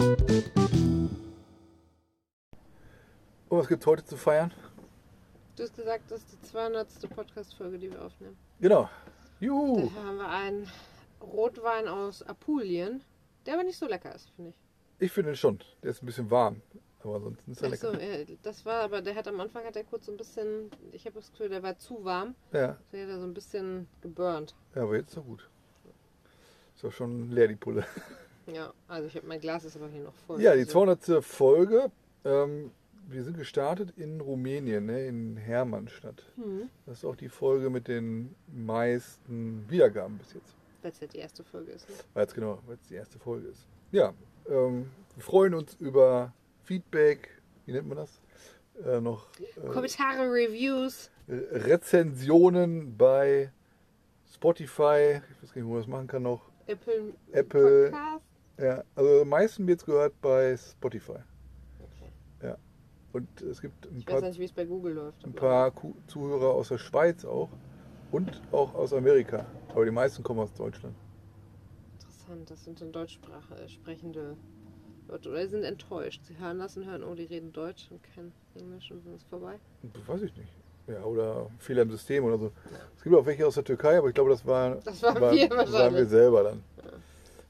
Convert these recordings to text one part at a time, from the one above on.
Und was gibt es heute zu feiern? Du hast gesagt, das ist die 200. Podcast-Folge, die wir aufnehmen. Genau. Juhu. Da haben wir einen Rotwein aus Apulien, der aber nicht so lecker ist, finde ich. Ich finde schon. Der ist ein bisschen warm. Aber ansonsten ist er Ach so, lecker. ja, das war, aber der hat am Anfang hat er kurz so ein bisschen, ich habe das Gefühl, der war zu warm. Ja. Der hat er so ein bisschen geburnt. ja, aber jetzt ist er gut. Ist auch schon leer, die Pulle. Ja, also ich habe mein Glas ist aber hier noch voll. Ja, die Also, 200. Folge. Ähm, wir sind gestartet in Rumänien, ne, in Hermannstadt. Hm, Das ist auch die Folge mit den meisten Wiedergaben bis jetzt. weil es ja die erste Folge ist. Ne? Weil es genau, weil es die erste Folge ist. Ja, ähm, wir freuen uns über Feedback, wie nennt man das? Äh, noch äh, Kommentare, Reviews. Rezensionen bei Spotify, ich weiß gar nicht, wo man das machen kann noch. Apple, Apple. Podcast. Ja, also am meisten wird es gehört bei Spotify. Ja. Und es gibt ein Ich weiß paar, nicht, wie es bei Google läuft. ein paar Zuhörer aus der Schweiz auch und auch aus Amerika. Aber die meisten kommen aus Deutschland. Interessant, das sind dann Deutschsprache äh, sprechende Leute. Oder sie sind enttäuscht. Sie hören das und hören, oh, die reden Deutsch und kein Englisch und dann ist vorbei. Das weiß ich nicht. Ja, oder Fehler im System oder so. Es gibt auch welche aus der Türkei, aber ich glaube, das war, Das waren war, wir das waren wir selber dann.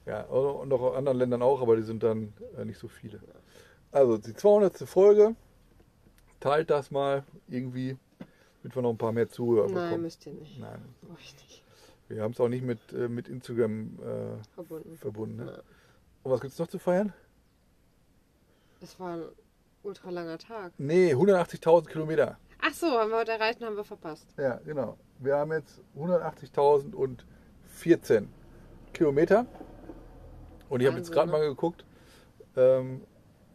Ja, und noch aus anderen Ländern auch, aber die sind dann äh, nicht so viele. Also die 200. Folge, teilt das mal irgendwie, damit wir noch ein paar mehr Zuhörer Nein, bekommen. müsst ihr nicht. Nein, wir haben es auch nicht mit, äh, mit Instagram äh, Verbunden. verbunden. Ne? Ja. Und was gibt es noch zu feiern? Es war ein ultra langer Tag. Nee, 180.000 Kilometer. Ach so, haben wir heute erreicht und haben wir verpasst. Ja, genau. Wir haben jetzt 180.014 Kilometer. Und ich habe jetzt gerade ne? mal geguckt, ähm,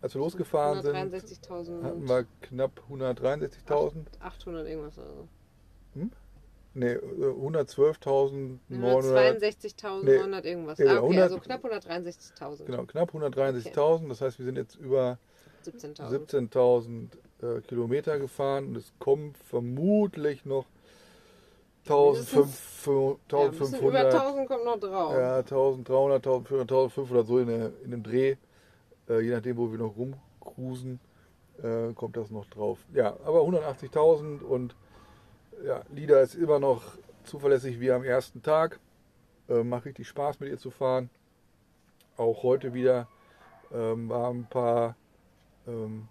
als wir losgefahren sind, 163.000. hatten wir knapp 163.000. 800 irgendwas oder so. Nee, äh, 112.900. 162.900 irgendwas. Ja, ah, okay, 100 also knapp 163.000. Genau, knapp 163.000. Das heißt, wir sind jetzt über 17.000. 17.000 äh, Kilometer gefahren und es kommen vermutlich noch 1500, Ja, über 1500 1000 kommt noch drauf. Ja, 1300, 1400, 1500, so in, der, in dem Dreh. Äh, je nachdem, wo wir noch rumcruisen, äh, kommt das noch drauf. Ja, aber 180.000 und ja, Lida ist immer noch zuverlässig wie am ersten Tag. Äh, macht richtig Spaß mit ihr zu fahren. Auch heute wieder ähm, waren ein paar ähm,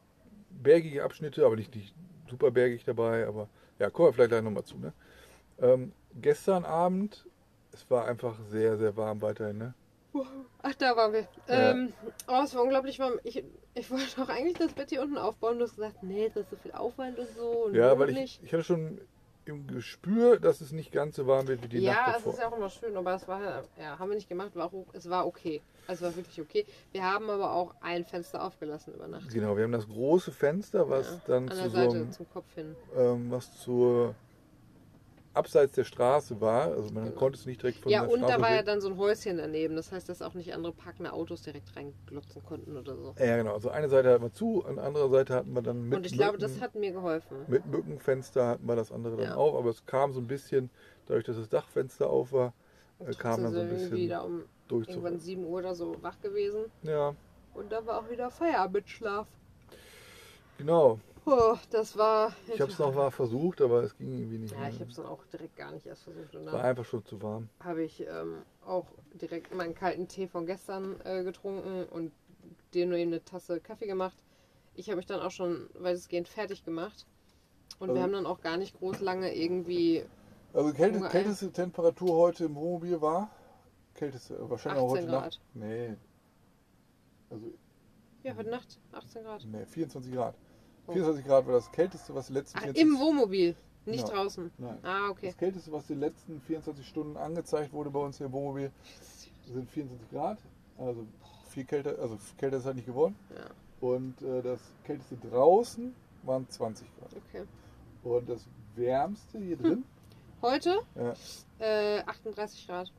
bergige Abschnitte, aber nicht, nicht super bergig dabei. Aber ja, kommen wir vielleicht gleich nochmal zu. Ne? Ähm, gestern Abend, es war einfach sehr, sehr warm weiterhin. Ne? Ach, da waren wir. Ja. Ähm, oh, es war unglaublich warm. Ich, ich wollte auch eigentlich das Bett hier unten aufbauen. Du hast gesagt, nee, das ist so viel Aufwand und so. Und Ja, weil ich, ich hatte schon im Gespür, dass es nicht ganz so warm wird wie die ja, Nacht es davor. ist ja auch immer schön, aber es war, ja, haben wir nicht gemacht, war auch, es war okay. Also es war wirklich okay. Wir haben aber auch ein Fenster aufgelassen über Nacht. Genau, wir haben das große Fenster, was Ja, dann An zu der so Seite einem, zum Kopf hin. ähm, was zur abseits der Straße war. Also man Genau. konnte es nicht direkt von Ja, der und Straße da war ja sehen. dann so ein Häuschen daneben. Das heißt, dass auch nicht andere parkende Autos direkt reinglotzen konnten oder so. Ja, genau. Also eine Seite hatten wir zu, an der anderen Seite hatten wir dann mit und ich glaube, Mücken, das hat mir geholfen. mit Mückenfenster hatten wir das andere dann Ja. auf, aber es kam so ein bisschen, dadurch, dass das Dachfenster auf war, Und äh, kam dann so ein bisschen wieder um durch irgendwann 7 Uhr oder so wach gewesen. Ja, Und dann war auch wieder Feierabendschlaf. genau. Oh, das war. Ich habe es noch mal versucht, aber es ging irgendwie nicht Ja, mehr. ich habe es dann auch direkt gar nicht erst versucht. Und war einfach schon zu warm. habe ich ähm, auch direkt meinen kalten Tee von gestern äh, getrunken und dir nur eben eine Tasse Kaffee gemacht. Ich habe mich dann auch schon weitestgehend fertig gemacht. Und Also- wir haben dann auch gar nicht groß lange irgendwie. Also kälte, kälteste Temperatur heute im Wohnmobil war? Kälteste, äh, wahrscheinlich auch 18 heute Grad. Nacht. Nee. Also, Ja, heute Nacht 18 Grad. nee, 24 Grad. Oh. 24 Grad war das kälteste, was die letzten Ach, 24 im Wohnmobil, nicht Ja. draußen. Nein. Ah, okay. Das kälteste, was die letzten 24 Stunden angezeigt wurde bei uns hier im Wohnmobil, sind 24 Grad. Also viel kälter, also kälter ist halt nicht geworden. Ja, Und äh, das kälteste draußen waren 20 Grad. okay. Und das wärmste hier drin, Heute ja, äh, 38 Grad.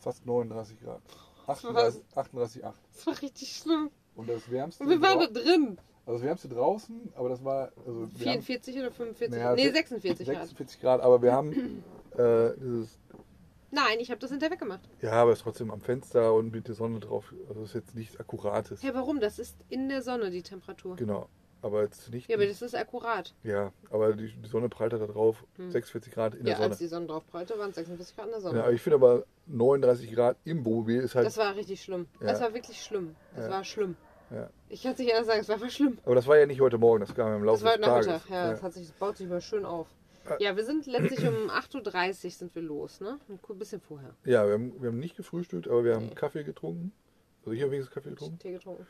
fast 39 Grad. 38, 38,8. Das war richtig schlimm. Und das wärmste, Und wir waren da drin. Also das wärmste draußen, aber das war also wir haben 44 oder 45? Naja, nee, se- 46 Grad. 46 Grad, aber wir haben äh, dieses Nein, ich habe das hinterher weggemacht. Ja, aber es ist trotzdem am Fenster und mit der Sonne drauf. Also ist jetzt nichts Akkurates. Ja, warum? Das ist in der Sonne die Temperatur. Genau. Aber jetzt nicht. Ja, aber das ist akkurat. ja, aber die, die Sonne prallt halt da drauf. Hm. 46 Grad in Ja, der Sonne. als die Sonne drauf prallte, waren es 46 Grad in der Sonne. Ja, aber ich finde aber 39 Grad im Wohnmobil ist halt. Das war richtig schlimm. Ja. Das war wirklich schlimm. Das Ja. war schlimm. Ja. Ich kann es nicht anders sagen, es war einfach schlimm. aber das war ja nicht heute Morgen, das kam im Laufe Das war heute des Tages. Nachmittag, ja, Das, hat sich, das baut sich mal schön auf. Äh. Ja, wir sind letztlich um 8.30 Uhr sind wir los, ne? Ein bisschen vorher. Ja, wir haben, wir haben nicht gefrühstückt, aber wir haben Nee. Kaffee getrunken. Also ich habe wenigstens Kaffee getrunken. Tee getrunken.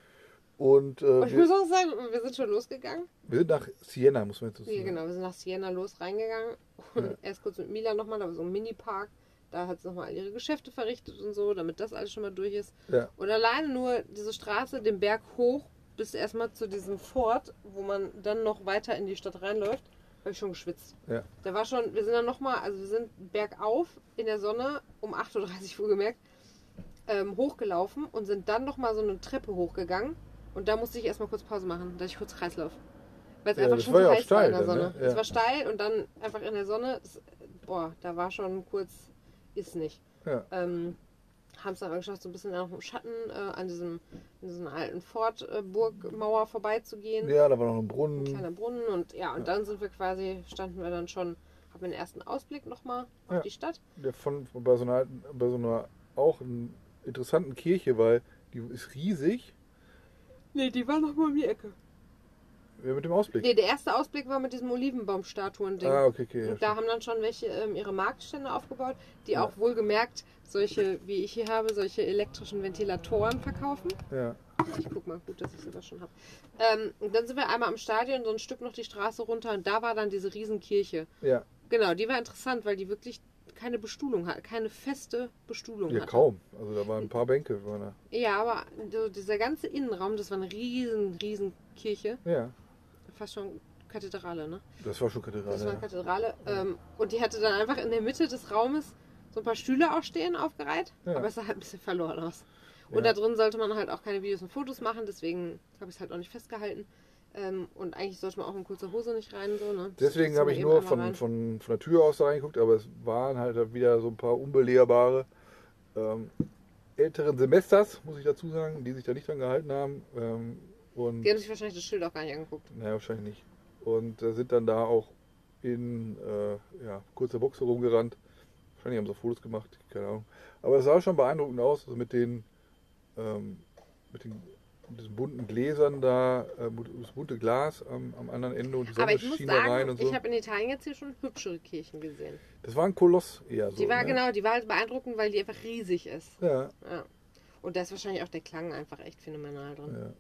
Und äh, Und ich muss auch sagen, wir sind schon losgegangen. wir sind nach Siena, muss man jetzt so Ja, sagen. genau, wir sind nach Siena los reingegangen. Und Ja. erst kurz mit Mila nochmal, da war so ein Mini-Park. Da hat sie nochmal ihre Geschäfte verrichtet und so, damit das alles schon mal durch ist. Ja. Und alleine nur diese Straße, den Berg hoch, bis erstmal zu diesem Fort, wo man dann noch weiter in die Stadt reinläuft, habe ich schon geschwitzt. Ja. Da war schon, wir sind dann nochmal, also wir sind bergauf in der Sonne um 8.30 Uhr wohlgemerkt, ähm, hochgelaufen und sind dann nochmal so eine Treppe hochgegangen. Und da musste ich erstmal kurz Pause machen, da ich kurz Kreislauf. Weil es Ja, einfach schon war so ja heiß war steil in der dann, Sonne. ne? Ja. Es war steil und dann einfach in der Sonne. Das, boah, da war schon kurz, ist nicht. Ja. Ähm, haben es dann geschafft, so ein bisschen auch im Schatten äh, an diesem an dieser alten Fort-Burgmauer vorbeizugehen. ja, da war noch ein Ein Brunnen. kleiner Brunnen und ja, und Ja. dann sind wir quasi, standen wir dann schon, haben den ersten Ausblick nochmal auf Ja. die Stadt. Der von, von bei, so einer, alten- bei so einer auch einen interessanten Kirche, weil die ist riesig. Nee, die war nochmal um die Ecke. Ja, mit dem Ausblick. Nee, der erste Ausblick war mit diesem Olivenbaumstatuen-Ding. ah, okay, okay. Ja, Und da haben dann schon welche ähm, ihre Marktstände aufgebaut, die Ja. auch wohlgemerkt solche, wie ich hier habe, solche elektrischen Ventilatoren verkaufen. ja. Ich guck mal, gut, dass ich sowas schon habe. Ähm, und dann sind wir einmal am Stadion, so ein Stück noch die Straße runter und da war dann diese Riesenkirche. ja. Genau, die war interessant, weil die wirklich keine Bestuhlung hat, keine feste Bestuhlung Ja, hatte. kaum. Also da waren ein paar Bänke. Waren. Ja, aber dieser ganze Innenraum, das war eine riesen, riesen Kirche. Ja, Fast schon Kathedrale, ne? das war schon Kathedrale. Das war eine ja. Kathedrale. Ähm, und die hatte dann einfach in der Mitte des Raumes so ein paar Stühle auch stehen, aufgereiht. Ja. Aber es sah halt ein bisschen verloren aus. Und Ja. da drin sollte man halt auch keine Videos und Fotos machen, deswegen habe ich es halt auch nicht festgehalten. Ähm, und eigentlich sollte man auch in kurzer Hose nicht rein, so, ne? Deswegen habe ich nur von, von, von der Tür aus da reingeguckt, aber es waren halt wieder so ein paar unbelehrbare ähm, älteren Semesters, muss ich dazu sagen, die sich da nicht dran gehalten haben. Und Die haben sich wahrscheinlich das Schild auch gar nicht angeguckt. naja, wahrscheinlich nicht. Und äh, sind dann da auch in äh, ja, kurzer Boxe rumgerannt. Wahrscheinlich haben sie auch Fotos gemacht, keine Ahnung. Aber es sah schon beeindruckend aus, also mit den, ähm, mit den diesen bunten Gläsern da, äh, das bunte Glas am, am anderen Ende und die Aber Sonne ich muss schien da rein sagen, und so. ich habe in Italien jetzt hier schon hübschere Kirchen gesehen. Das war ein Koloss eher so. die war ne? genau, die war halt beeindruckend, weil die einfach riesig ist. Ja, Ja. Und da ist wahrscheinlich auch der Klang einfach echt phänomenal drin. ja.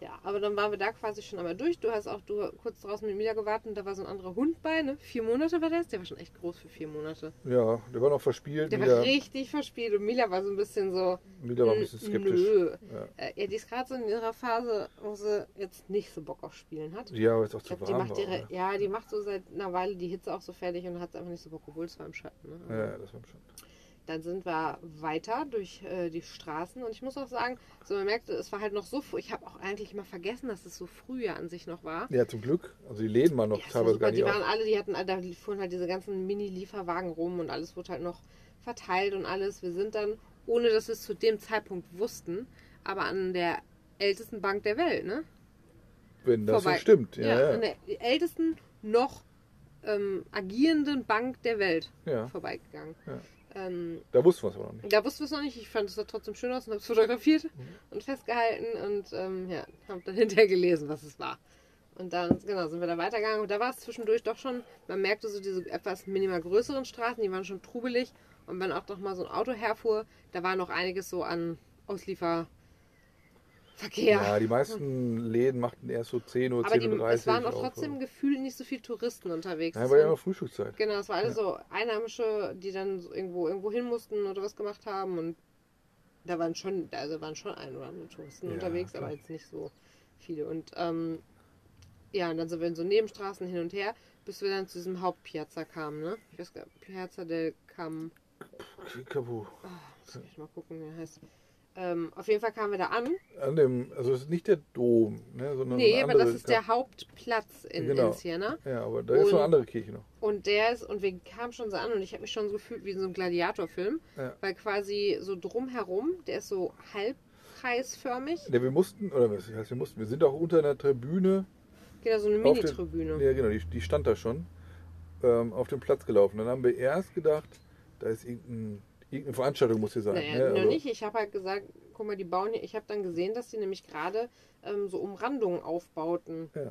Ja, aber dann waren wir da quasi schon einmal durch. Du hast auch du kurz draußen mit Mila gewartet und da war so ein anderer Hund bei, ne? Vier Monate war das? Der war schon echt groß für vier Monate. ja, der war noch verspielt. Der Mila, war richtig verspielt und Mila war so ein bisschen so. Mila war ein bisschen "N- skeptisch. Nö. Ja. Äh, ja, die ist gerade so in ihrer Phase, wo sie jetzt nicht so Bock auf Spielen hat. Ja, aber jetzt auch zu glaub, die warm macht war. ihre, ne? ja, die macht so seit einer Weile die Hitze auch so fertig und hat einfach nicht so Bock, obwohl es war im Schatten. Ne? Ja, das war schon. Dann sind wir weiter durch äh, die Straßen und ich muss auch sagen, so man merkte, es war halt noch so früh. Ich habe auch eigentlich mal vergessen, dass es so früh ja an sich noch war. Ja, zum Glück. Also die Läden waren noch Ja, teilweise super. gar nicht Die waren auf. alle, die hatten, da fuhren halt diese ganzen Mini-Lieferwagen rum und alles wurde halt noch verteilt und alles. Wir sind dann, ohne dass wir es zu dem Zeitpunkt wussten, aber an der ältesten Bank der Welt, ne? Wenn das vorbei. so stimmt. Ja, ja. an der ältesten noch ähm, agierenden Bank der Welt ja. vorbeigegangen. Ja. Ähm, Da wussten wir es aber noch nicht. da wussten wir es noch nicht. Ich fand es trotzdem schön aus und habe es fotografiert Mhm. und festgehalten und ähm, ja, habe dann hinterher gelesen, was es war. Und dann, genau, sind wir da weitergegangen. Und da war es zwischendurch doch schon, man merkte so diese etwas minimal größeren Straßen, die waren schon trubelig. Und wenn auch doch mal so ein Auto herfuhr, da war noch einiges so an Auslieferverkehr. Ja, die meisten Läden machten erst so 10 Uhr, Aber 10 die, Uhr 30 es waren auch auf. trotzdem gefühlt nicht so viele Touristen unterwegs. Ja, Es war ja noch Frühstückszeit. Genau, es war alles so Einheimische, die dann so irgendwo irgendwo hin mussten oder was gemacht haben und da waren schon, also waren schon ein oder andere Touristen Ja, unterwegs, klar. aber jetzt nicht so viele. Und ähm, ja, und dann sind wir in so Nebenstraßen hin und her, bis wir dann zu diesem Hauptpiazza kamen, ne? Ich weiß gar nicht, Piazza del Cam. Kapu. Oh, muss ich mal gucken, wie er heißt. Ähm, auf jeden Fall kamen wir da an. An dem, also es ist nicht der Dom, ne, sondern Nee, aber das ist der Hauptplatz in, Genau. in Siena. Ja, aber da ist noch Und- eine andere Kirche noch. Und der ist, und wir kamen schon so an und ich habe mich schon so gefühlt wie in so einem Gladiatorfilm, Ja. weil quasi so drumherum, der ist so halbkreisförmig. Ja, wir mussten, oder was heißt wir mussten, wir sind auch unter einer Tribüne, Genau, so eine Mini-Tribüne. ja genau, die, die stand da schon, ähm, auf dem Platz gelaufen. Dann haben wir erst gedacht, da ist irgendein, irgendeine Veranstaltung muss hier sein. Naja, ne? noch Also- nicht. Ich habe halt gesagt, guck mal, die bauen hier. Ich habe dann gesehen, dass die nämlich gerade ähm, so Umrandungen aufbauten. Ja.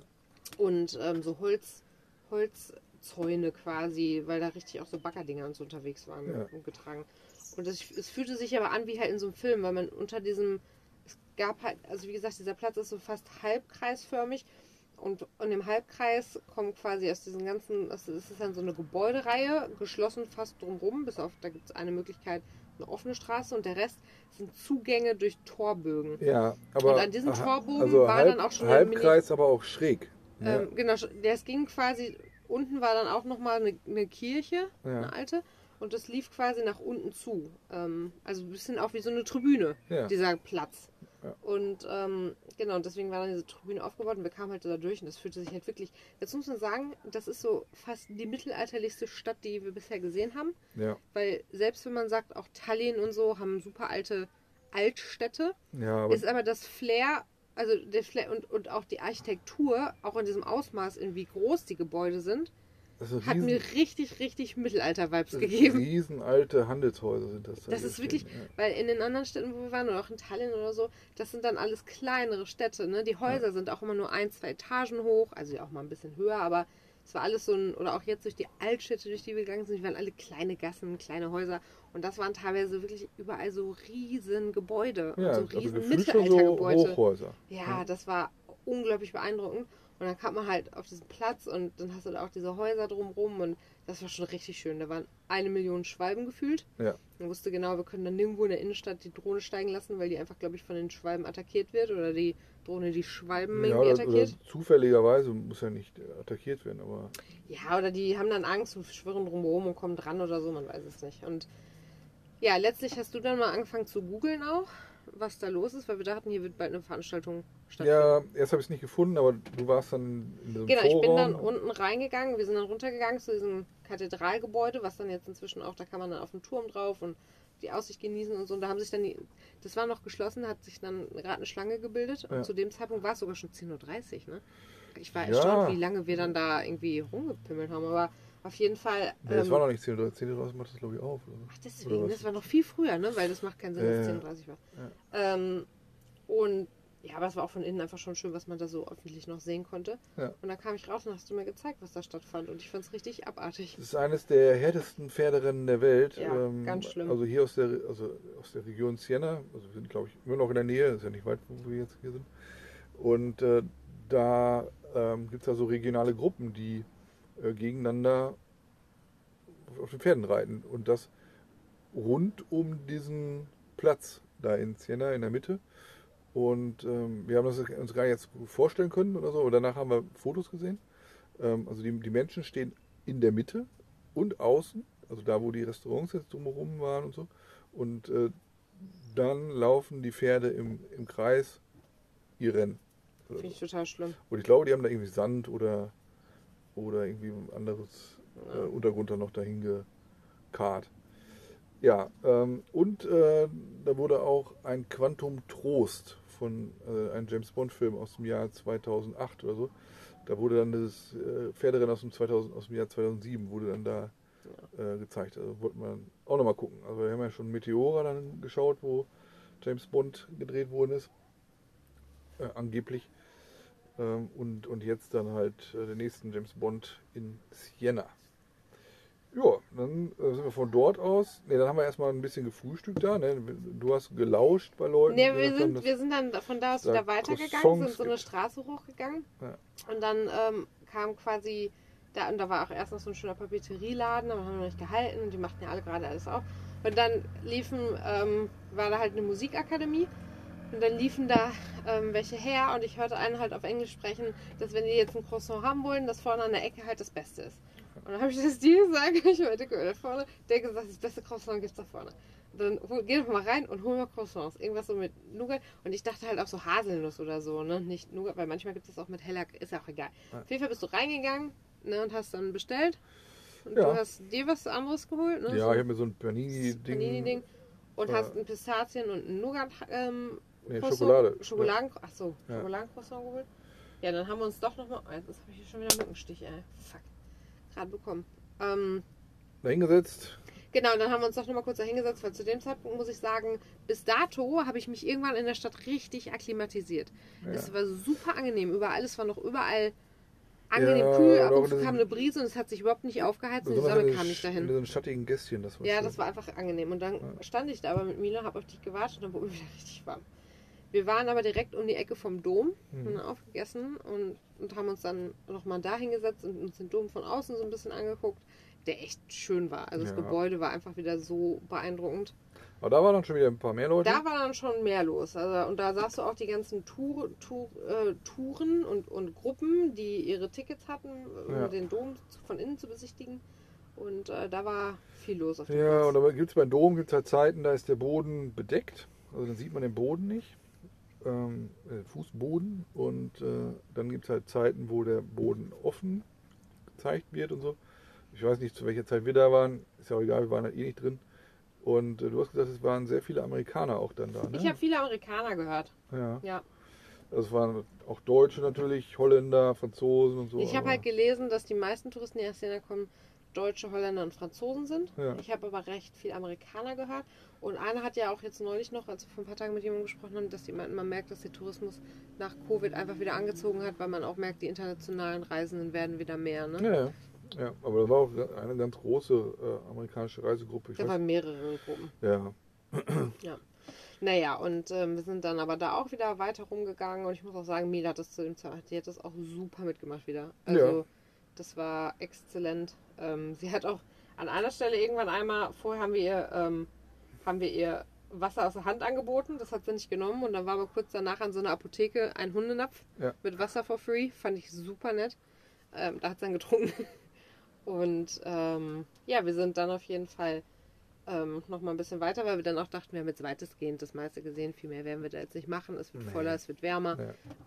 Und ähm, so Holz, Holzzäune quasi, weil da richtig auch so Baggerdinger und so unterwegs waren Ja. und getragen. Und das, es fühlte sich aber an wie halt in so einem Film, weil man unter diesem, es gab halt, also wie gesagt, dieser Platz ist so fast halbkreisförmig. Und in dem Halbkreis kommen quasi aus diesen ganzen, es ist dann so eine Gebäudereihe, geschlossen fast drumherum, bis auf, da gibt es eine Möglichkeit, eine offene Straße und der Rest sind Zugänge durch Torbögen. Ja, aber Und an diesem Torbogen also war halb, dann auch schon Halbkreis, aber auch schräg. Ne? Ähm, genau, das ging quasi, unten war dann auch nochmal eine, eine Kirche, Ja. eine alte, und das lief quasi nach unten zu. Ähm, also ein bisschen auch wie so eine Tribüne, Ja. dieser Platz. Ja. Und ähm, genau, und deswegen war dann diese Tribüne aufgebaut und wir kamen halt da durch und das fühlte sich halt wirklich, jetzt muss man sagen, das ist so fast die mittelalterlichste Stadt, die wir bisher gesehen haben. ja, Weil selbst wenn man sagt, auch Tallinn und so haben super alte Altstädte, ja, aber ist aber das Flair, also der Flair und, und auch die Architektur, auch in diesem Ausmaß, in wie groß die Gebäude sind, ist hat riesen, mir richtig, richtig Mittelalter-Vibes gegeben. riesen alte Handelshäuser sind das. da, Das ist wirklich, ja. weil in den anderen Städten, wo wir waren, oder auch in Tallinn oder so, das sind dann alles kleinere Städte. Ne? Die Häuser sind auch immer nur ein, zwei Etagen hoch, also ja auch mal ein bisschen höher, aber es war alles so ein, oder auch jetzt durch die Altstädte, durch die wir gegangen sind, die waren alle kleine Gassen, kleine Häuser und das waren teilweise wirklich überall so riesen Gebäude Ja, so also riesen gefühlt schon so Mittelaltergebäude. Hochhäuser. Ja, das war unglaublich beeindruckend. Und dann kam man halt auf diesen Platz und dann hast du da auch diese Häuser drumrum und das war schon richtig schön. Da waren eine Million Schwalben gefühlt. Ja. Man wusste genau, wir können dann nirgendwo in der Innenstadt die Drohne steigen lassen, weil die einfach, glaube ich, von den Schwalben attackiert wird oder die Drohne die Schwalben Ja, irgendwie oder, oder attackiert. zufälligerweise muss ja nicht äh, attackiert werden, aber Ja, oder die haben dann Angst und schwirren drumherum und kommen dran oder so, man weiß es nicht. Und ja, letztlich hast du dann mal angefangen zu googeln auch, was da los ist, weil wir dachten, hier wird bald eine Veranstaltung stattfinden. ja, erst habe ich es nicht gefunden, aber du warst dann in diesem Genau, ich bin dann Vorraum. unten reingegangen, wir sind dann runtergegangen zu diesem Kathedralgebäude, was dann jetzt inzwischen auch, da kann man dann auf den Turm drauf und die Aussicht genießen und so. Und da haben sich dann die, das war noch geschlossen, hat sich dann gerade eine Schlange gebildet. Und Ja. zu dem Zeitpunkt war es sogar schon 10.30 Uhr, ne? Ich war Ja. erstaunt, wie lange wir dann da irgendwie rumgepimmelt haben. Aber auf jeden Fall. Nee, ähm, war noch nicht 10 Uhr, 10 Uhr macht das glaube ich auf. Oder? Ach, deswegen, was? das war noch viel früher, ne? Weil das macht keinen Sinn, dass es Ja, 10.30 war. Ähm, und ja, aber es war auch von innen einfach schon schön, was man da so öffentlich noch sehen konnte. Ja. Und dann kam ich raus und hast du mir gezeigt, was da stattfand. Und ich fand es richtig abartig. Das ist eines der härtesten Pferderennen der Welt. Ja, ganz schlimm. Also hier aus der, also aus der Region Siena. Also wir sind, glaube ich, immer noch in der Nähe. Ist ja nicht weit, wo wir jetzt hier sind. Und äh, da ähm, gibt es also regionale Gruppen, die äh, gegeneinander auf den Pferden reiten. Und das rund um diesen Platz da in Siena in der Mitte. Und ähm, wir haben das uns gar nicht jetzt vorstellen können oder so. Und danach haben wir Fotos gesehen. Ähm, also die, die Menschen stehen in der Mitte und außen, also da, wo die Restaurants jetzt drumherum waren und so. Und äh, dann laufen die Pferde im, im Kreis ihr Rennen. Finde ich total schlimm. Und ich glaube, die haben da irgendwie Sand oder, oder irgendwie ein anderes äh, Untergrund da noch dahin gekarrt. Ja, ähm, und äh, da wurde auch ein Quantum Trost von äh, einem James Bond Film aus dem Jahr 2008 oder so. Da wurde dann das äh, Pferderennen aus dem, 2000, aus dem Jahr 2007 wurde dann da äh, gezeigt. Also wollten wir auch nochmal gucken. Also wir haben ja schon Meteora dann geschaut, wo James Bond gedreht worden ist. Äh, angeblich. Ähm, und, und jetzt dann halt äh, den nächsten James Bond in Siena. Ja, dann äh, sind wir von dort aus. Ne, dann haben wir erstmal ein bisschen gefrühstückt da. Ne? Du hast gelauscht bei Leuten. Die wir haben, sind, wir sind dann von da aus da wieder weitergegangen, sind so eine gibt. Straße hochgegangen. Ja. Und dann ähm, kam quasi, da, und da war auch erst noch so ein schöner Papeterieladen, aber haben wir noch nicht gehalten und die machten ja alle gerade alles auf. Und dann liefen, ähm, war da halt eine Musikakademie. Und dann liefen da ähm, welche her und ich hörte einen halt auf Englisch sprechen, dass wenn die jetzt ein Croissant haben wollen, das vorne an der Ecke halt das Beste ist. Und dann habe ich das dir gesagt, ich meinte, mal, da vorne, der hat gesagt, das beste Croissant gibt's da vorne. Dann hol, geh doch mal rein und hol mal Croissants. Irgendwas so mit Nougat. Und ich dachte halt auch so Haselnuss oder so, ne? Nicht Nougat, weil manchmal gibt es auch mit heller, ist ja auch egal. Ja. Auf jeden Fall bist du reingegangen ne, und hast dann bestellt. Und Ja. du hast dir was anderes geholt, ne? Ja, so ich habe mir so ein Panini-Ding. Panini-Ding. Und äh, hast ein Pistazien und ein Nougat ähm, Nee, Schokolade. Schokoladen, ach so, Ja. Schokoladencroissant geholt. Ja, dann haben wir uns doch nochmal. Jetzt habe ich hier schon wieder Mückenstich, ey. Fuck. Gerade bekommen. Ähm, Da hingesetzt. genau, dann haben wir uns doch nochmal kurz da hingesetzt, weil zu dem Zeitpunkt muss ich sagen, bis dato habe ich mich irgendwann in der Stadt richtig akklimatisiert. Ja. Es war super angenehm. Überall, es war noch überall angenehm Ja, kühl. Ab und zu kam eine Brise und es hat sich überhaupt nicht aufgeheizt und die Sonne kam nicht dahin. In diesen schattigen Gästchen, das war Ja, schön. das war einfach angenehm. Und dann Ja. stand ich da aber mit Mila, habe auf dich gewartet und dann wurde mir wieder richtig warm. Wir waren aber direkt um die Ecke vom Dom, Mhm. haben aufgegessen und, und haben uns dann nochmal da hingesetzt und uns den Dom von außen so ein bisschen angeguckt, der echt schön war. Also das Ja. Gebäude war einfach wieder so beeindruckend. Aber da waren dann schon wieder ein paar mehr Leute. Da war dann schon mehr los. Also, und da sahst du auch die ganzen Tour, Tour, äh, Touren und, und Gruppen, die ihre Tickets hatten, um Ja. den Dom von innen zu besichtigen. Und äh, da war viel los auf dem Ja, Platz. und da gibt es beim Dom gibt's halt Zeiten, da ist der Boden bedeckt. Also dann sieht man den Boden nicht. Ähm, äh, Fußboden. Und äh, dann gibt es halt Zeiten, wo der Boden offen gezeigt wird und so. Ich weiß nicht, zu welcher Zeit wir da waren. Ist ja auch egal, wir waren halt eh nicht drin. Und äh, du hast gesagt, es waren sehr viele Amerikaner auch dann da. Ne? Ich habe viele Amerikaner gehört. ja. Ja. Es waren auch Deutsche natürlich, Holländer, Franzosen und so. Ich habe halt gelesen, dass die meisten Touristen, die aus Jena kommen, Deutsche, Holländer und Franzosen sind. Ja. Ich habe aber recht viel Amerikaner gehört. Und einer hat ja auch jetzt neulich noch, als wir vor ein paar Tagen mit jemandem gesprochen haben, dass meinten, man merkt, dass der Tourismus nach Covid einfach wieder angezogen hat, weil man auch merkt, die internationalen Reisenden werden wieder mehr. Ne? Ja, ja. ja, aber da war auch eine ganz große äh, amerikanische Reisegruppe. Ich Da weiß, waren mehrere Gruppen. ja, Naja, und ähm, wir sind dann aber da auch wieder weiter rumgegangen und ich muss auch sagen, Mila hat das zu dem Zeit, die hat das auch super mitgemacht wieder. Also Ja. das war exzellent. Ähm, sie hat auch an einer Stelle irgendwann einmal, vorher haben wir ihr, ähm, haben wir ihr Wasser aus der Hand angeboten, das hat sie nicht genommen und dann war aber kurz danach an so einer Apotheke ein Hundenapf Ja. mit Wasser for free, fand ich super nett. Ähm, da hat sie dann getrunken. Und ähm, ja, wir sind dann auf jeden Fall ähm, noch mal ein bisschen weiter, weil wir dann auch dachten, wir haben jetzt weitestgehend das meiste gesehen. Viel mehr werden wir da jetzt nicht machen. Es wird Nee. voller, es wird wärmer.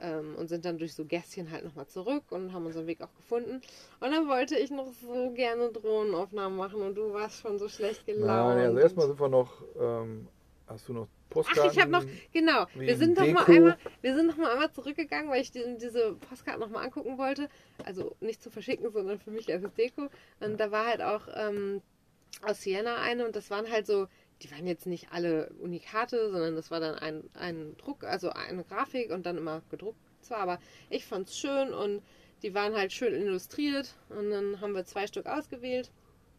ja. Ähm, und sind dann durch so Gässchen halt noch mal zurück und haben unseren Weg auch gefunden. Und dann wollte ich noch so gerne Drohnenaufnahmen machen und du warst schon so schlecht gelaunt. Nein, also erstmal sind wir noch, ähm, hast du noch Postkarten? Ach, ich habe noch, genau, wir sind noch mal einmal, wir sind noch mal einmal zurückgegangen, weil ich die, diese Postkarten noch mal angucken wollte. Also nicht zu verschicken, sondern für mich als Deko. Und da war halt auch ähm, aus Siena eine und das waren halt so, die waren jetzt nicht alle Unikate, sondern das war dann ein, ein Druck, also eine Grafik und dann immer gedruckt zwar, aber ich fand's schön und die waren halt schön illustriert und dann haben wir zwei Stück ausgewählt.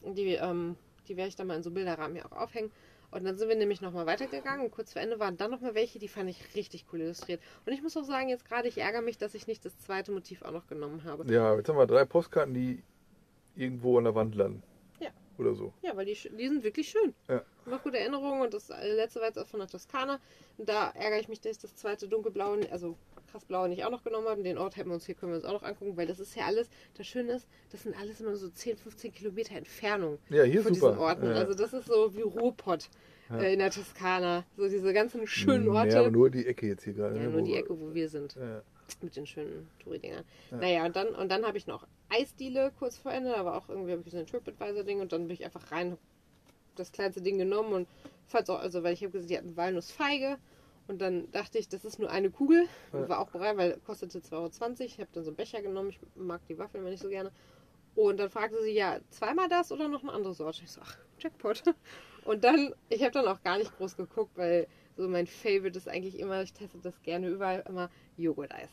Die, ähm, die werde ich dann mal in so Bilderrahmen hier auch aufhängen. Und dann sind wir nämlich nochmal weitergegangen und kurz vor Ende waren dann nochmal welche, die fand ich richtig cool illustriert. Und ich muss auch sagen, jetzt gerade, ich ärgere mich, dass ich nicht das zweite Motiv auch noch genommen habe. Ja, jetzt haben wir drei Postkarten, die irgendwo an der Wand landen. Ja. Oder so. Ja, weil die, die sind wirklich schön. Ja. Noch gute Erinnerungen und das letzte war jetzt auch von der Toskana. Und da ärgere ich mich, dass ich das zweite dunkelblaue, also krass blaue nicht auch noch genommen habe. Und den Ort hätten wir uns hier, können wir uns auch noch angucken, weil das ist ja alles, das Schöne ist, das sind alles immer so 10, 15 Kilometer Entfernung Ja, hier von super. diesen Orten. Ja. Also das ist so wie Ruhrpott Ja. äh, in der Toskana. So diese ganzen schönen Orte. Ja, aber nur die Ecke jetzt hier gerade. Ja, ne, nur wo die Ecke, wo wir sind. Ja. Mit den schönen Touri-Dingern. Ja. Naja, und dann, und dann habe ich noch Eisdiele kurz vor Ende. Da war auch irgendwie hab ich so ein TripAdvisor-Ding und dann bin ich einfach rein, das kleinste Ding genommen und fand auch, also weil ich habe gesehen, die hatten Walnussfeige. Und dann dachte ich, das ist nur eine Kugel. Und Ja. war auch bereit, weil kostete 2,20 Euro. Ich habe dann so einen Becher genommen. Ich mag die Waffeln immer nicht so gerne. Und dann fragte sie, ja, zweimal das oder noch eine andere Sorte? Ich so, ach, Jackpot. Und dann, ich habe dann auch gar nicht groß geguckt, weil so mein Favorite ist eigentlich immer, ich teste das gerne überall, immer Joghurt-Eis.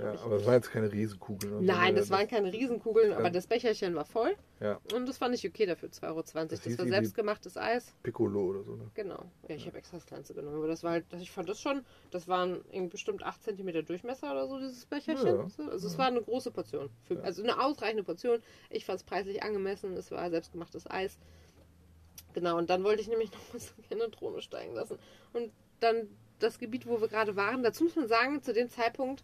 Ja, aber das waren jetzt keine Riesenkugeln. und so, Nein, ne? das waren keine Riesenkugeln, aber Ja. das Becherchen war voll. Ja, Und das fand ich okay dafür, 2,20 Euro. Das, Das war selbstgemachtes Eis. Piccolo oder so. Ne? Genau. Ja, ich habe extra das kleinste genommen. Aber das war halt, ich fand das schon, das waren bestimmt 8 cm Durchmesser oder so, dieses Becherchen. Ja. So, Also es war eine große Portion. Für, Also eine ausreichende Portion. Ich fand es preislich angemessen. Es war selbstgemachtes Eis. Genau, und dann wollte ich nämlich noch mal so gerne eine Drohne steigen lassen. Und dann das Gebiet, wo wir gerade waren, dazu muss man sagen, zu dem Zeitpunkt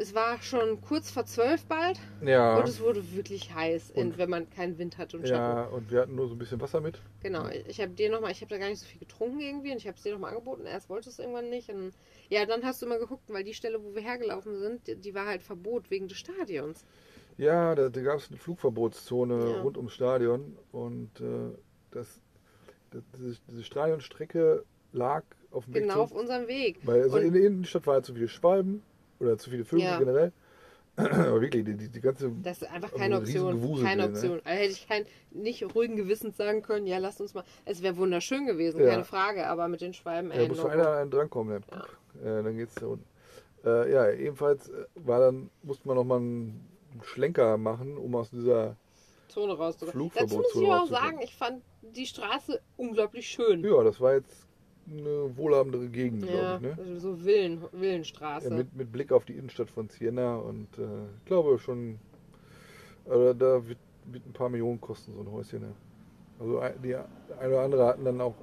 es war schon kurz vor zwölf bald Ja. und es wurde wirklich heiß, Und- wenn man keinen Wind hat und Schatten. Ja, und wir hatten nur so ein bisschen Wasser mit. Genau, ich habe dir nochmal, ich habe da gar nicht so viel getrunken irgendwie und ich habe es dir nochmal angeboten. Erst wolltest du es irgendwann nicht. Und ja, dann hast du immer geguckt, weil die Stelle, wo wir hergelaufen sind, die, die war halt Verbot wegen des Stadions. Ja, da, da gab es eine Flugverbotszone Ja. rund ums Stadion und äh, das, das, diese, diese Stadionstrecke lag auf dem Weg Genau auf unserem Weg. Weil also Und- in der Innenstadt war zu viele Schwalben oder zu viele Vögel Ja. generell. Aber wirklich, die, die, ganze. Das ist einfach Also keine Option. Gewusel Keine drin, ne? Option. Also hätte ich kein, nicht ruhigen Gewissens sagen können, ja, lasst uns mal. Es wäre wunderschön gewesen, Ja. keine Frage, aber mit den Schwalben, Da ey, muss einer an einen drankommen. Ja. Äh, dann geht's da unten. Äh, ja, ebenfalls äh, war dann, musste man nochmal einen Schlenker machen, um aus dieser. Zone rauszukommen. Dazu muss ich auch sagen, ich fand die Straße unglaublich schön. Ja, das war jetzt eine wohlhabendere Gegend, Ja, glaube ich. Ne? also so Villen, Villenstraße. Ja, mit, mit Blick auf die Innenstadt von Siena und äh, ich glaube schon, also da wird, wird ein paar Millionen kosten, so ein Häuschen. Ne? Also die eine oder andere hatten dann auch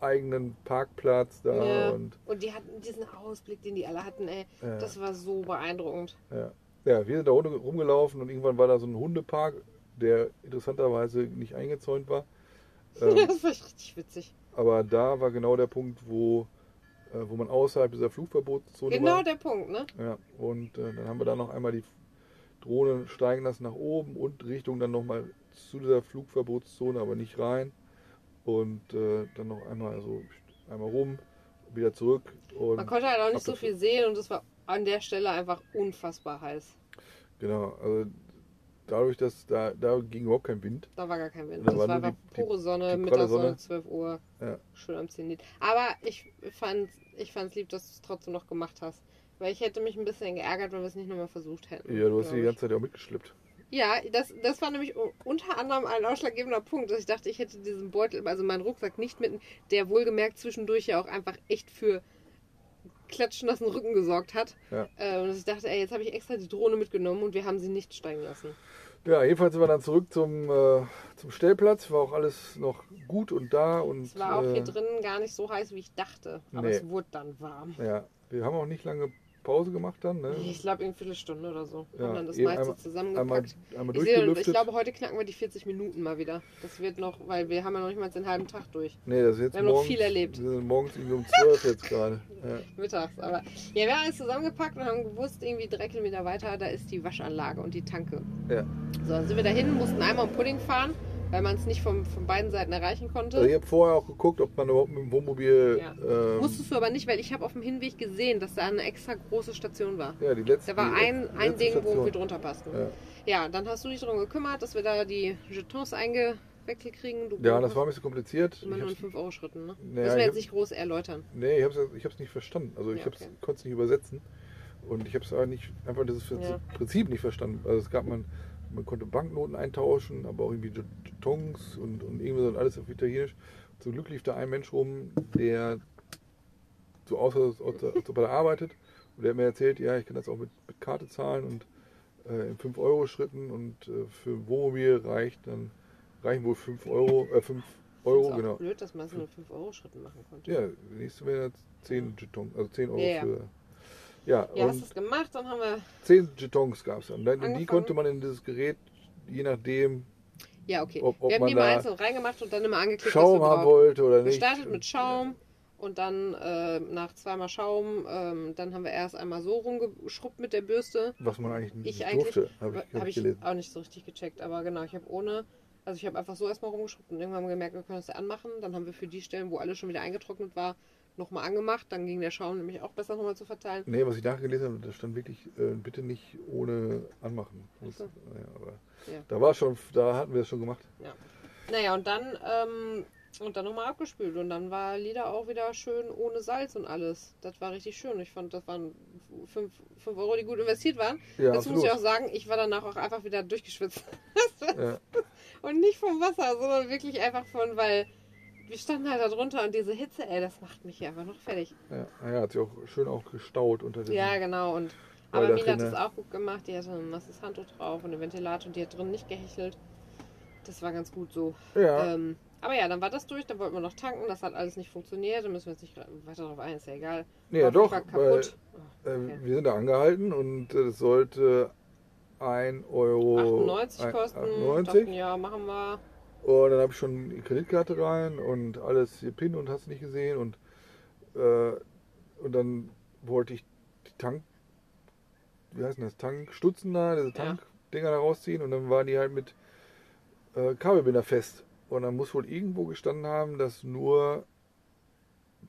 eigenen Parkplatz da Ja. und Und die hatten diesen Ausblick, den die alle hatten, ey. Ja. Das war so beeindruckend. ja. ja, wir sind da rumgelaufen und irgendwann war da so ein Hundepark, der interessanterweise nicht eingezäunt war. Ähm, das war richtig witzig. Aber da war genau der Punkt, wo, äh, wo man außerhalb dieser Flugverbotszone Genau war. der Punkt, ne? Ja, und äh, dann haben wir da noch einmal die Drohne steigen lassen nach oben und Richtung dann nochmal zu dieser Flugverbotszone, aber nicht rein. Und äh, dann noch einmal so einmal rum, wieder zurück. Und Man konnte halt auch nicht so viel sehen und es war an der Stelle einfach unfassbar heiß. Genau, also dadurch, dass da, da ging überhaupt kein Wind. Da war gar kein Wind. Da Das war war die- pure Sonne, die Mittagssonne, Sonne. 12 Uhr. Ja. Schön am Zenit. Aber ich fand ich fand's lieb, dass du es trotzdem noch gemacht hast. Weil ich hätte mich ein bisschen geärgert, wenn wir es nicht nochmal versucht hätten. Ja, du hast die ganze Zeit ja auch mitgeschleppt. Ja, das, das war nämlich unter anderem ein ausschlaggebender Punkt, dass ich dachte, ich hätte diesen Beutel, also meinen Rucksack nicht mit, der wohlgemerkt zwischendurch ja auch einfach echt für klatschnassen Rücken gesorgt hat. Ja. Äh, und ich dachte, ey, jetzt habe ich extra die Drohne mitgenommen und wir haben sie nicht steigen lassen. Ja, jedenfalls sind wir dann zurück zum, äh, zum Stellplatz. War auch alles noch gut und da. Und, Es war auch äh, hier drinnen gar nicht so heiß, wie ich dachte. Aber Nee. es wurde dann warm. Ja, wir haben auch nicht lange Pause gemacht dann. Ne? Ich glaube, eine Viertelstunde oder so. Ja, haben dann das eben meiste einmal- zusammengepackt. Einmal, einmal ich, sehe, ich glaube, heute knacken wir die 40 Minuten mal wieder. Das wird noch, weil wir haben ja noch nicht mal den halben Tag durch. Nee, das jetzt Wir haben noch morgens, viel erlebt. Wir sind morgens irgendwie um 12 jetzt gerade. Ja. Mittags. Aber ja, wir haben alles zusammengepackt und haben gewusst, irgendwie drei Kilometer weiter, da ist die Waschanlage und die Tanke. Ja. So, dann sind wir dahin, mussten einmal um Pudding fahren, weil man es nicht vom, von beiden Seiten erreichen konnte. Also ich habe vorher auch geguckt, ob man überhaupt mit dem Wohnmobil. Ja. Ähm, Musstest du aber nicht, weil ich habe auf dem Hinweg gesehen, dass da eine extra große Station war. ja, die letzte. Da war ein, ein Ding, Station. wo wir drunter passten. Ja. Ja, dann hast du dich darum gekümmert, dass wir da die Jetons eingewechselt kriegen. Du ja, das war ein bisschen kompliziert. immer nur in hab's, 5-Euro-Schritten, ne? Naja, Müssen wir jetzt nicht groß erläutern. nee, ich habe es nicht verstanden. Also ich Ja, okay. konnte es nicht übersetzen. Und ich habe es nicht, einfach das Ja. Prinzip nicht verstanden. Also es gab man, man konnte Banknoten eintauschen, aber auch irgendwie Jetons und, und irgendwie so und alles auf Italienisch. Zum Glück lief da ein Mensch rum, der so aussah, als ob er arbeitet. Und der hat mir erzählt, ja, ich kann das auch mit, mit Karte zahlen und äh, in 5-Euro-Schritten und äh, für Wohnmobil reicht dann, reichen wohl 5 Euro, äh, 5 Euro, auch genau. blöd, dass man es nur in 5-Euro-Schritten machen konnte. Ja, nächste wäre jetzt 10 Jetons, also 10 Euro Ja, ja. für. Ja, Ja, hast es gemacht, dann haben wir. 10 Jetons gab es dann. und die Angefangen. konnte man in dieses Gerät, je nachdem, Ja, okay. Ob- ob wir haben die mal einzeln reingemacht und dann immer angeklickt, Schaum was wir haben wollte oder nicht. startet mit Schaum und dann äh, nach zweimal Schaum, ähm, dann haben wir erst einmal so rumgeschrubbt mit der Bürste. Was man eigentlich nicht Ich durfte, habe ich, habe hab ich ich auch nicht so richtig gecheckt, aber genau, ich habe ohne, also ich habe einfach so erstmal rumgeschrubbt und irgendwann haben wir gemerkt, wir können das ja anmachen. Dann haben wir für die Stellen, wo alles schon wieder eingetrocknet war, nochmal angemacht. Dann ging der Schaum nämlich auch besser nochmal zu verteilen. Nee, was ich nachgelesen habe, da stand wirklich, äh, bitte nicht ohne anmachen. So. ja, aber Ja. Da war schon, da hatten wir es schon gemacht. Naja, und dann, ähm, und dann nochmal abgespült. Und dann war Lieder auch wieder schön ohne Salz und alles. Das war richtig schön. Ich fand, das waren 5 Euro, die gut investiert waren. Ja, Dazu muss ich auch absolut. sagen, ich war danach auch einfach wieder durchgeschwitzt. Ja. Und nicht vom Wasser, sondern wirklich einfach von, weil wir standen halt da drunter und diese Hitze, ey, das macht mich hier einfach noch fertig. Ja, ja, hat sich auch schön auch gestaut unter dem. Ja, genau. Und aber Mila hat das auch gut gemacht. Die hatte ein nasses Handtuch drauf und einen Ventilator und die hat drin nicht gehechelt. Das war ganz gut so. Ja, Ähm, aber ja, dann war das durch, dann wollten wir noch tanken, das hat alles nicht funktioniert, dann müssen wir jetzt nicht weiter darauf ein, ist ja egal. nee, ja, doch, weil. Äh, Okay. Wir sind da angehalten und es sollte 1 Euro 98 ein- kosten. 98. Dachten, ja, machen wir. Und dann habe ich schon die Kreditkarte rein und alles hier PIN und hast nicht gesehen. Und, äh, und dann wollte ich die Tank, wie heißt denn das, Tankstutzen da, diese. Tankdinger da rausziehen. Und dann waren die halt mit äh, Kabelbinder fest. Und dann muss wohl irgendwo gestanden haben, dass nur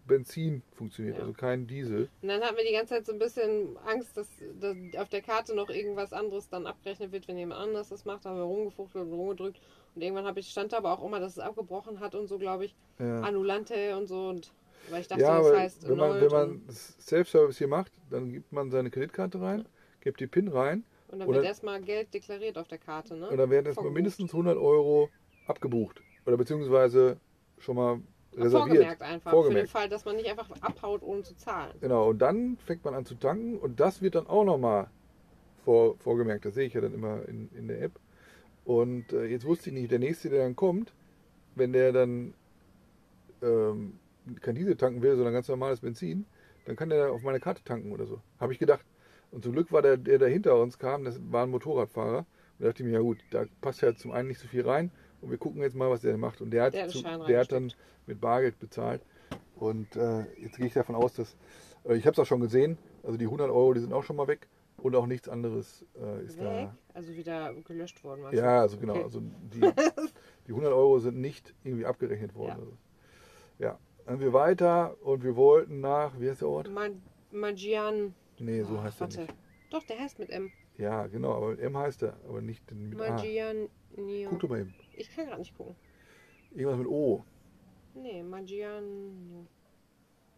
Benzin funktioniert, Ja. also kein Diesel. Und dann hatten wir die ganze Zeit so ein bisschen Angst, dass, dass auf der Karte noch irgendwas anderes dann abgerechnet wird, wenn jemand anders das macht. Da haben wir rumgefuchtelt und rumgedrückt. Und irgendwann habe ich, stand da aber auch immer, dass es abgebrochen hat und so, glaube ich. Ja. Annulante und so. Und weil ich dachte, Ja, das heißt wenn man, wenn man Self-Service hier macht, dann gibt man seine Kreditkarte rein, gibt die PIN rein und dann oder- wird erstmal Geld deklariert auf der Karte, ne? und dann werden erstmal mindestens 100 Euro abgebucht. Oder beziehungsweise schon mal reserviert. Vorgemerkt einfach. Für Vorgemerkt. den Fall, dass man nicht einfach abhaut, ohne zu zahlen. Genau, und dann fängt man an zu tanken und das wird dann auch nochmal vor, vorgemerkt. Das sehe ich ja dann immer in, in der App. Und äh, jetzt wusste ich nicht, der nächste, der dann kommt, wenn der dann ähm, kein Diesel tanken will, sondern ganz normales Benzin, dann kann der auf meine Karte tanken oder so. Habe ich gedacht. Und zum Glück war der, der da hinter uns kam, das war ein Motorradfahrer. Und da dachte ich mir, ja gut, da passt ja zum einen nicht so viel rein. Und wir gucken jetzt mal, was der macht. Und der hat, Der zu, der hat dann mit Bargeld bezahlt. Und äh, jetzt gehe ich davon aus, dass, äh, ich habe es auch schon gesehen, also die 100 Euro, die sind auch schon mal weg. Und auch nichts anderes äh, ist Weg? da. Also wieder gelöscht worden. Ja, du? also genau. Okay. Also die, die 100 Euro sind nicht irgendwie abgerechnet worden. Ja. Also, ja. Dann wir weiter und wir wollten nach, wie heißt der Ort? Ma Magian. Nee, so Oh, heißt er warte. nicht. Doch, der heißt mit M. Ja, genau, aber mit M heißt er, aber nicht mit A. Magian. Guck doch mal eben. Ich kann gerade nicht gucken. Irgendwas mit O. Nee, Magian.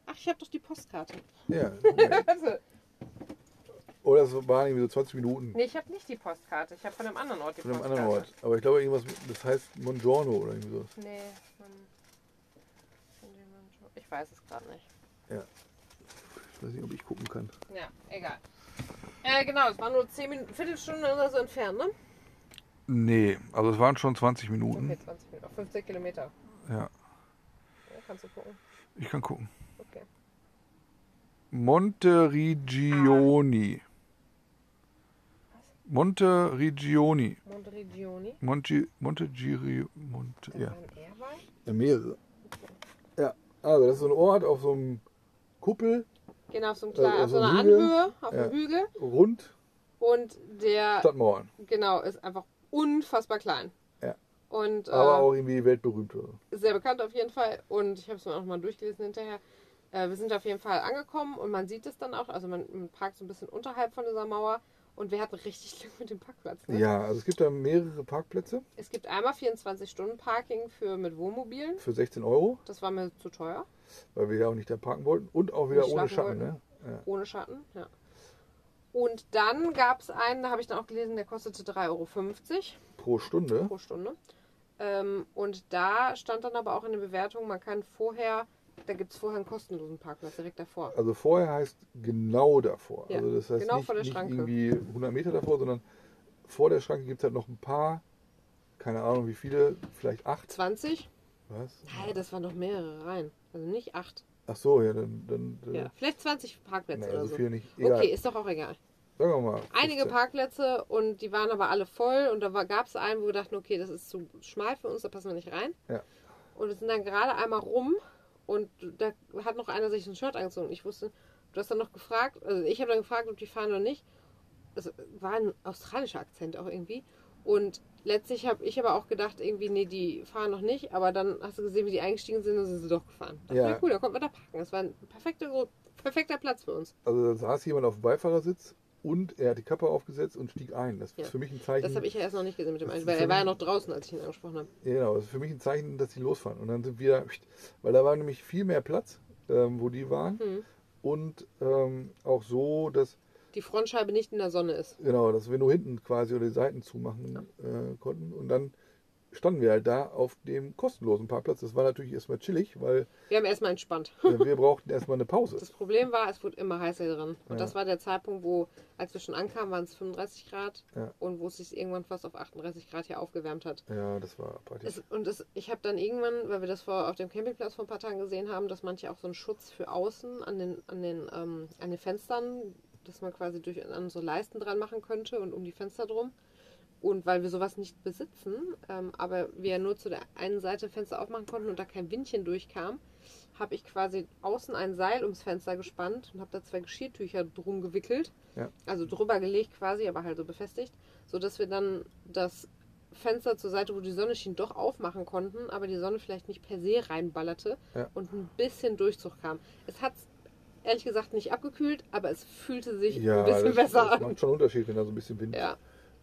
Ach, ich habe doch die Postkarte. Ja, eben. Warte. Oder es waren irgendwie so 20 Minuten Nee, ich habe nicht die Postkarte. Ich habe von einem anderen Ort die von einem Postkarte. anderen Ort. Aber ich glaube irgendwas, das heißt Mongiorno oder irgendwie so. Nee, man, ich weiß es gerade nicht. Ich weiß nicht, ob ich gucken kann. Ja, egal. Äh, genau, es war nur 10 Minuten, Viertelstunde oder so entfernt, ne? Nee, also es waren schon 20 Minuten. Okay, 20 Minuten. Auf 50 Kilometer. Ja, Ja, kannst du gucken. ich kann gucken. Okay. Monterigioni. Monterigioni. Monteregioni. Monte, Montegiri, Monte, Da ja. ja, mehrere. Ja, also das ist so ein Ort auf so einem Kuppel, Genau, auf so, einem Äh, kleinen, auf auf so einer Hügel. Anhöhe, auf Ja. einem Hügel. rund, Und der, Stadtmauern. genau, ist einfach unfassbar klein. Ja. Und äh, Aber auch irgendwie weltberühmt. Oder? sehr bekannt auf jeden Fall. Und ich habe es mir auch mal durchgelesen hinterher. Äh, wir sind auf jeden Fall angekommen und man sieht es dann auch. Also man, man parkt so ein bisschen unterhalb von dieser Mauer. Und wir hatten richtig Glück mit dem Parkplatz. Ne? Ja, also es gibt da mehrere Parkplätze Es gibt einmal 24-Stunden-Parking für mit Wohnmobilen. für 16 Euro, Das war mir zu teuer. weil wir ja auch nicht da parken wollten. Und auch wieder ohne Schatten. Ne? Ja. Ohne Schatten, ja. Und dann gab es einen, da habe ich dann auch gelesen, der kostete 3,50 Euro Pro Stunde. pro Stunde. Ähm, und da stand dann aber auch in der Bewertung, man kann vorher, da gibt es vorher einen kostenlosen Parkplatz direkt davor. Also vorher heißt genau davor. Ja, also das heißt genau nicht, vor der nicht Schranke. irgendwie 100 Meter davor, sondern vor der Schranke gibt es halt noch ein paar, keine Ahnung wie viele, vielleicht acht. 20? Was? Nein, das waren noch mehrere rein. Also nicht acht. Ach so, ja, dann. dann Ja, vielleicht 20 Parkplätze nee, oder so so. viel nicht. Egal. Okay, ist doch auch egal. Sagen wir mal. Einige 15. Parkplätze und die waren aber alle voll und da gab es einen, wo wir dachten, okay, das ist zu schmal für uns, da passen wir nicht rein. Ja. Und wir sind dann gerade einmal rum und da hat noch einer sich ein Shirt angezogen. Ich wusste, du hast dann noch gefragt, also ich habe dann gefragt, ob die fahren oder nicht. Es war ein australischer Akzent auch irgendwie. Und letztlich habe ich aber auch gedacht, irgendwie, nee, die fahren noch nicht. Aber dann hast du gesehen, wie die eingestiegen sind und sind sie doch gefahren. Das Ja. war cool, da konnten wir da parken. Das war ein perfekter, perfekter Platz für uns. Also da saß jemand auf dem Beifahrersitz und er hat die Kappe aufgesetzt und stieg ein. Das ist Ja. für mich ein Zeichen. Das habe ich ja erst noch nicht gesehen mit dem einen, weil er war ja noch draußen, als ich ihn angesprochen habe. Ja, genau, das ist für mich ein Zeichen, dass sie losfahren. Und dann sind wir, weil da war nämlich viel mehr Platz, ähm, wo die waren. Hm. Und ähm, auch so, dass, Die Frontscheibe nicht in der Sonne ist. genau, dass wir nur hinten quasi oder die Seiten zumachen äh, konnten. Und dann standen wir halt da auf dem kostenlosen Parkplatz. Das war natürlich erstmal chillig, weil Wir haben erstmal entspannt. wir brauchten erstmal eine Pause. Das Problem war, es wurde immer heißer drin. Und Ja. das war der Zeitpunkt, wo, als wir schon ankamen, waren es 35 Grad Ja. und wo es sich irgendwann fast auf 38 Grad hier aufgewärmt hat. Ja, das war praktisch. Und es, ich habe dann irgendwann, weil wir das vor, auf dem Campingplatz vor ein paar Tagen gesehen haben, dass manche auch so einen Schutz für außen an den, an den, ähm, an den Fenstern dass man quasi durch an so Leisten dran machen könnte und um die Fenster drum. Und weil wir sowas nicht besitzen, ähm, aber wir nur zu der einen Seite Fenster aufmachen konnten und da kein Windchen durchkam, habe ich quasi außen ein Seil ums Fenster gespannt und habe da zwei Geschirrtücher drum gewickelt. Ja. Also drüber gelegt quasi, aber halt so befestigt, sodass wir dann das Fenster zur Seite, wo die Sonne schien, doch aufmachen konnten, aber die Sonne vielleicht nicht per se reinballerte Ja. und ein bisschen Durchzug kam. Es hat ehrlich gesagt nicht abgekühlt, aber es fühlte sich Ja, ein bisschen das, besser das an. macht schon einen Unterschied, wenn da so ein bisschen Wind, Ja,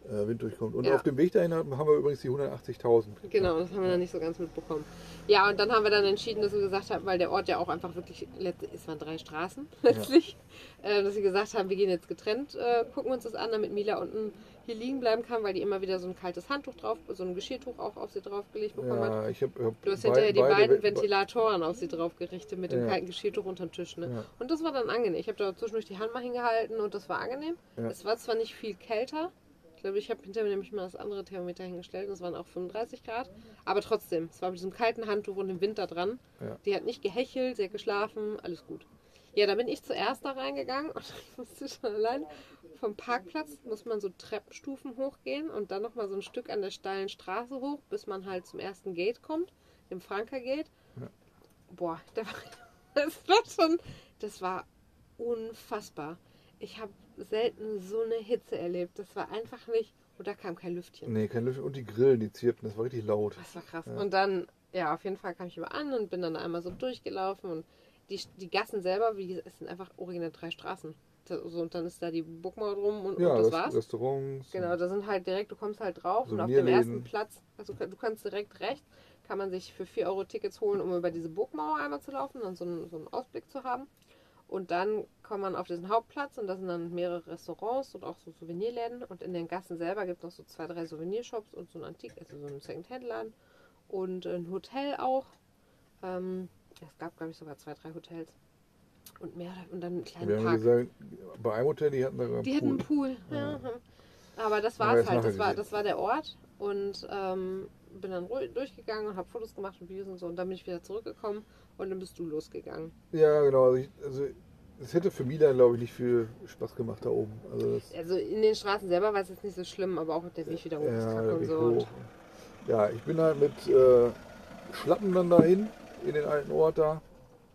Wind durchkommt. Und Ja. auf dem Weg dahin haben wir übrigens die 180.000. genau, das haben wir dann nicht so ganz mitbekommen. Ja, und dann haben wir dann entschieden, dass wir gesagt haben, weil der Ort ja auch einfach wirklich, es waren drei Straßen letztlich, äh, dass wir gesagt haben, wir gehen jetzt getrennt, äh, gucken uns das an, damit Mila unten hier liegen bleiben kann, weil die immer wieder so ein kaltes Handtuch drauf, so ein Geschirrtuch auch auf sie draufgelegt bekommen hat. Ja, ich habe hab Du hast hinterher die beide- beiden be- Ventilatoren auf sie drauf gerichtet mit dem Ja. kalten Geschirrtuch unterm Tisch. Ne? Ja. Und das war dann angenehm. Ich habe da zwischendurch die Hand mal hingehalten und das war angenehm. Ja. Es war zwar nicht viel kälter. Ich glaube, ich habe hinterher nämlich mal das andere Thermometer hingestellt. Das waren auch 35 Grad. Aber trotzdem, es war mit diesem kalten Handtuch und dem Wind da dran. Ja. Die hat nicht gehechelt, sie hat geschlafen, alles gut. Ja, da bin ich zuerst da reingegangen und ich musste schon allein vom Parkplatz muss man so Treppenstufen hochgehen und dann nochmal so ein Stück an der steilen Straße hoch, bis man halt zum ersten Gate kommt, dem Franker Gate. Ja. Boah, da war, das war schon, das war unfassbar. Ich habe selten so eine Hitze erlebt. Das war einfach nicht, und da kam kein Lüftchen. Nee, kein Lüften. Und die Grillen, die zirpten, das war richtig laut. Das war krass. Ja. Und dann, ja, auf jeden Fall kam ich über an und bin dann einmal so durchgelaufen und die, die Gassen selber, wie es sind einfach original drei Straßen. So, und dann ist da die Burgmauer drum und, Ja, und das war's. Restaurants. Genau, da sind halt direkt, du kommst halt drauf und auf dem ersten Platz, also du kannst direkt rechts, kann man sich für 4 Euro Tickets holen, um über diese Burgmauer einmal zu laufen und so einen, so einen Ausblick zu haben. Und dann kommt man auf diesen Hauptplatz und da sind dann mehrere Restaurants und auch so Souvenirläden. Und in den Gassen selber gibt es noch so zwei, drei Souvenirshops und so ein Antik, also so ein Second-Hand-Laden und ein Hotel auch. Ähm, es gab, glaube ich, sogar zwei, drei Hotels. Und mehr und dann einen kleinen Wir haben Park. gesagt, bei einem Hotel, die hatten da einen Die Pool. hatten einen Pool. Ja. Aber das Aber war es halt. Das war, das war der Ort. Und ähm, bin dann ruhig durchgegangen und habe Fotos gemacht und Videos und so. Und dann bin ich wieder zurückgekommen und dann bist du losgegangen. Ja, genau. Also, ich, also es hätte für Mila, glaube ich, nicht viel Spaß gemacht da oben. Also Also in den Straßen selber war es jetzt nicht so schlimm, aber auch der Weg wieder hoch ist ja, kacke der und so. Und. Ja, ich bin halt mit äh, Schlappen dann dahin in den alten Ort da.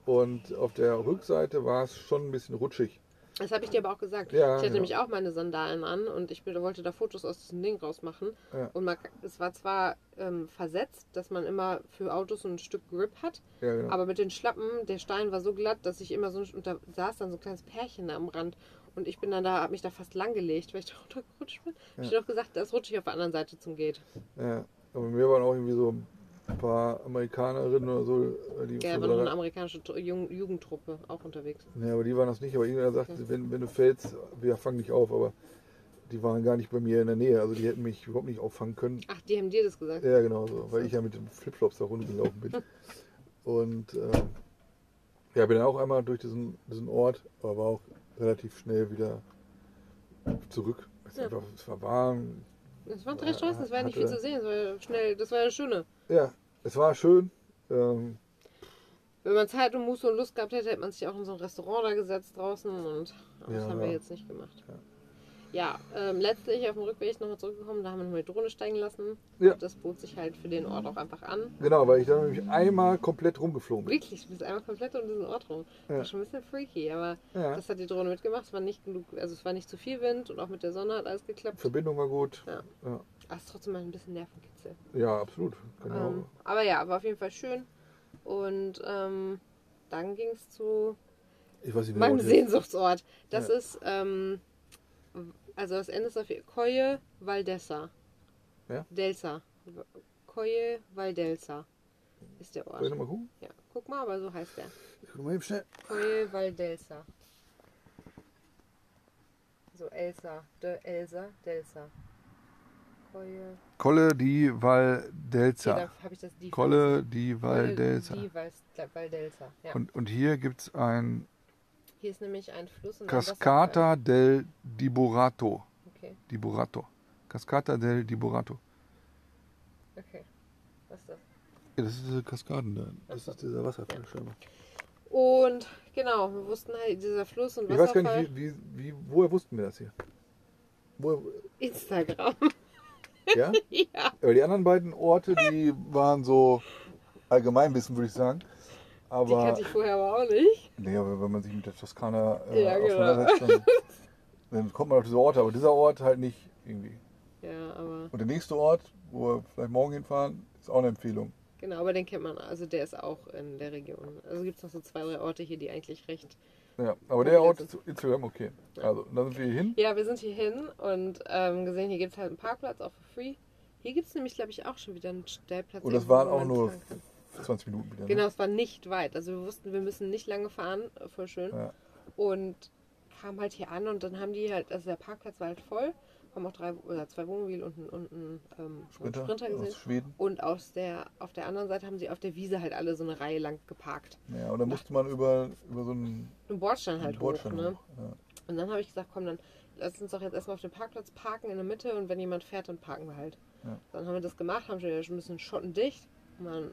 Und auf der Rückseite war es schon ein bisschen rutschig. Das habe ich dir aber auch gesagt. Ja, ich hatte ja. nämlich auch meine Sandalen an und ich wollte da Fotos aus diesem Ding rausmachen. Ja. Und man, es war zwar ähm, versetzt, dass man immer für Autos so ein Stück Grip hat, Ja, genau. Aber mit den Schlappen, der Stein war so glatt, dass ich immer so, und da saß dann so ein kleines Pärchen da am Rand. Und ich bin dann da, hab mich da fast lang gelegt, weil ich da runtergerutscht bin. Hab ich Ja. doch gesagt, das rutsche ich auf der anderen Seite zum Gate. ja. Aber mir waren auch irgendwie so ein paar Amerikanerinnen oder so, äh, die Ja, war noch eine amerikanische Tru- Jugend- Jugendtruppe auch unterwegs. Ja, aber die waren das nicht. Aber irgendwer sagt, Okay. wenn, wenn du fällst, wir fangen dich auf. Aber die waren gar nicht bei mir in der Nähe. Also die hätten mich überhaupt nicht auffangen können. Ach, die haben dir das gesagt. Ja, genau so. Weil ich ja mit den Flipflops da rumgelaufen bin. Und äh, ja, bin dann auch einmal durch diesen, diesen Ort, aber war auch relativ schnell wieder zurück. Es, Ja. einfach, es war warm. Das waren drei Straßen, das war nicht viel zu sehen. Das war ja schnell, das war ja das Schöne. Ja, es war schön. Ähm, Wenn man Zeit und Muße und Lust gehabt hätte, hätte man sich auch in so ein Restaurant da gesetzt draußen und das Ja. haben wir jetzt nicht gemacht. Ja. Ja, ähm, letztlich auf dem Rückweg nochmal zurückgekommen, da haben wir nochmal die Drohne steigen lassen. Ja. Das bot sich halt für den Ort auch einfach an. genau, weil ich da nämlich einmal komplett rumgeflogen bin. Wirklich, du bist einmal komplett um diesen Ort rum. Das Ja. war schon ein bisschen freaky, aber Ja. das hat die Drohne mitgemacht. Es war nicht genug, also es war nicht zu viel Wind und auch mit der Sonne hat alles geklappt. Verbindung war gut. Ja. Ja, Aber es ist trotzdem mal ein bisschen Nervenkitzel. ja absolut. Genau. Ähm, aber ja, war auf jeden Fall schön. Und ähm, dann ging es zu Ich weiß nicht, meinem. Sehnsuchtsort. Das ist, ähm, also das Ende ist auf Coye Valdesa. Ja? Delsa. Coye Valdelsa ist der Soll ich Ort. nochmal gucken? Ja, guck mal, aber so heißt der. Ich guck mal eben schnell. Coye Valdelsa. So Elsa, de Elsa, Delsa. Coye. Colle di Valdelsa. da habe ich das die Colle di Valdelsa. di Val- Valdelsa. Ja. Und, und hier gibt es ein Hier ist nämlich ein Fluss und ein Cascata del Diborato. Wasserfall. Okay, Diborato. Cascata del Diborato. okay. Was ist das? Ja, das ist diese Kaskaden da. Das ist dieser Wasserfall scheinbar. Und genau, wir wussten halt, dieser Fluss und Ich weiß gar Wasserfall. nicht, wie, wie, wie, woher wussten wir das hier? Woher, Instagram. ja? ja. Aber die anderen beiden Orte, die waren so Allgemeinwissen, würde ich sagen. Die Aber, kannte ich vorher aber auch nicht. nee, aber wenn man sich mit der Toskana äh, Ja, genau. auseinandersetzt, dann, dann kommt man auf diese Orte. Aber dieser Ort halt nicht irgendwie. Ja, aber Und der nächste Ort, wo wir vielleicht morgen hinfahren, ist auch eine Empfehlung. genau, aber den kennt man. Also der ist auch in der Region. Also gibt es noch so zwei, drei Orte hier, die eigentlich recht. Ja, aber der Ort ist Instagram okay. Also, da sind wir hier hin. Ja, wir sind hier hin und ähm, gesehen, hier gibt es halt einen Parkplatz, auch for free. Hier gibt es nämlich, glaube ich, auch schon wieder einen Stellplatz. Und das irgendwo, waren auch nur. 20 Minuten wieder. Ne? Genau, es war nicht weit. Also wir wussten, wir müssen nicht lange fahren, äh, voll schön. Ja. Und kam halt hier an und dann haben die halt, also der Parkplatz war halt voll, haben auch drei oder zwei Wohnmobile und einen, und einen ähm, Sprinter, Sprinter gesehen. aus Schweden. Und aus der, auf der anderen Seite haben sie auf der Wiese halt alle so eine Reihe lang geparkt. Ja, und dann musste man über, über so einen Ein Bordstein halt Bordstein hoch, ne? hoch, ja. Und dann habe ich gesagt, komm, dann lass uns doch jetzt erstmal auf dem Parkplatz parken in der Mitte und wenn jemand fährt, dann parken wir halt. Ja. Dann haben wir das gemacht, haben schon ein bisschen schottendicht. Und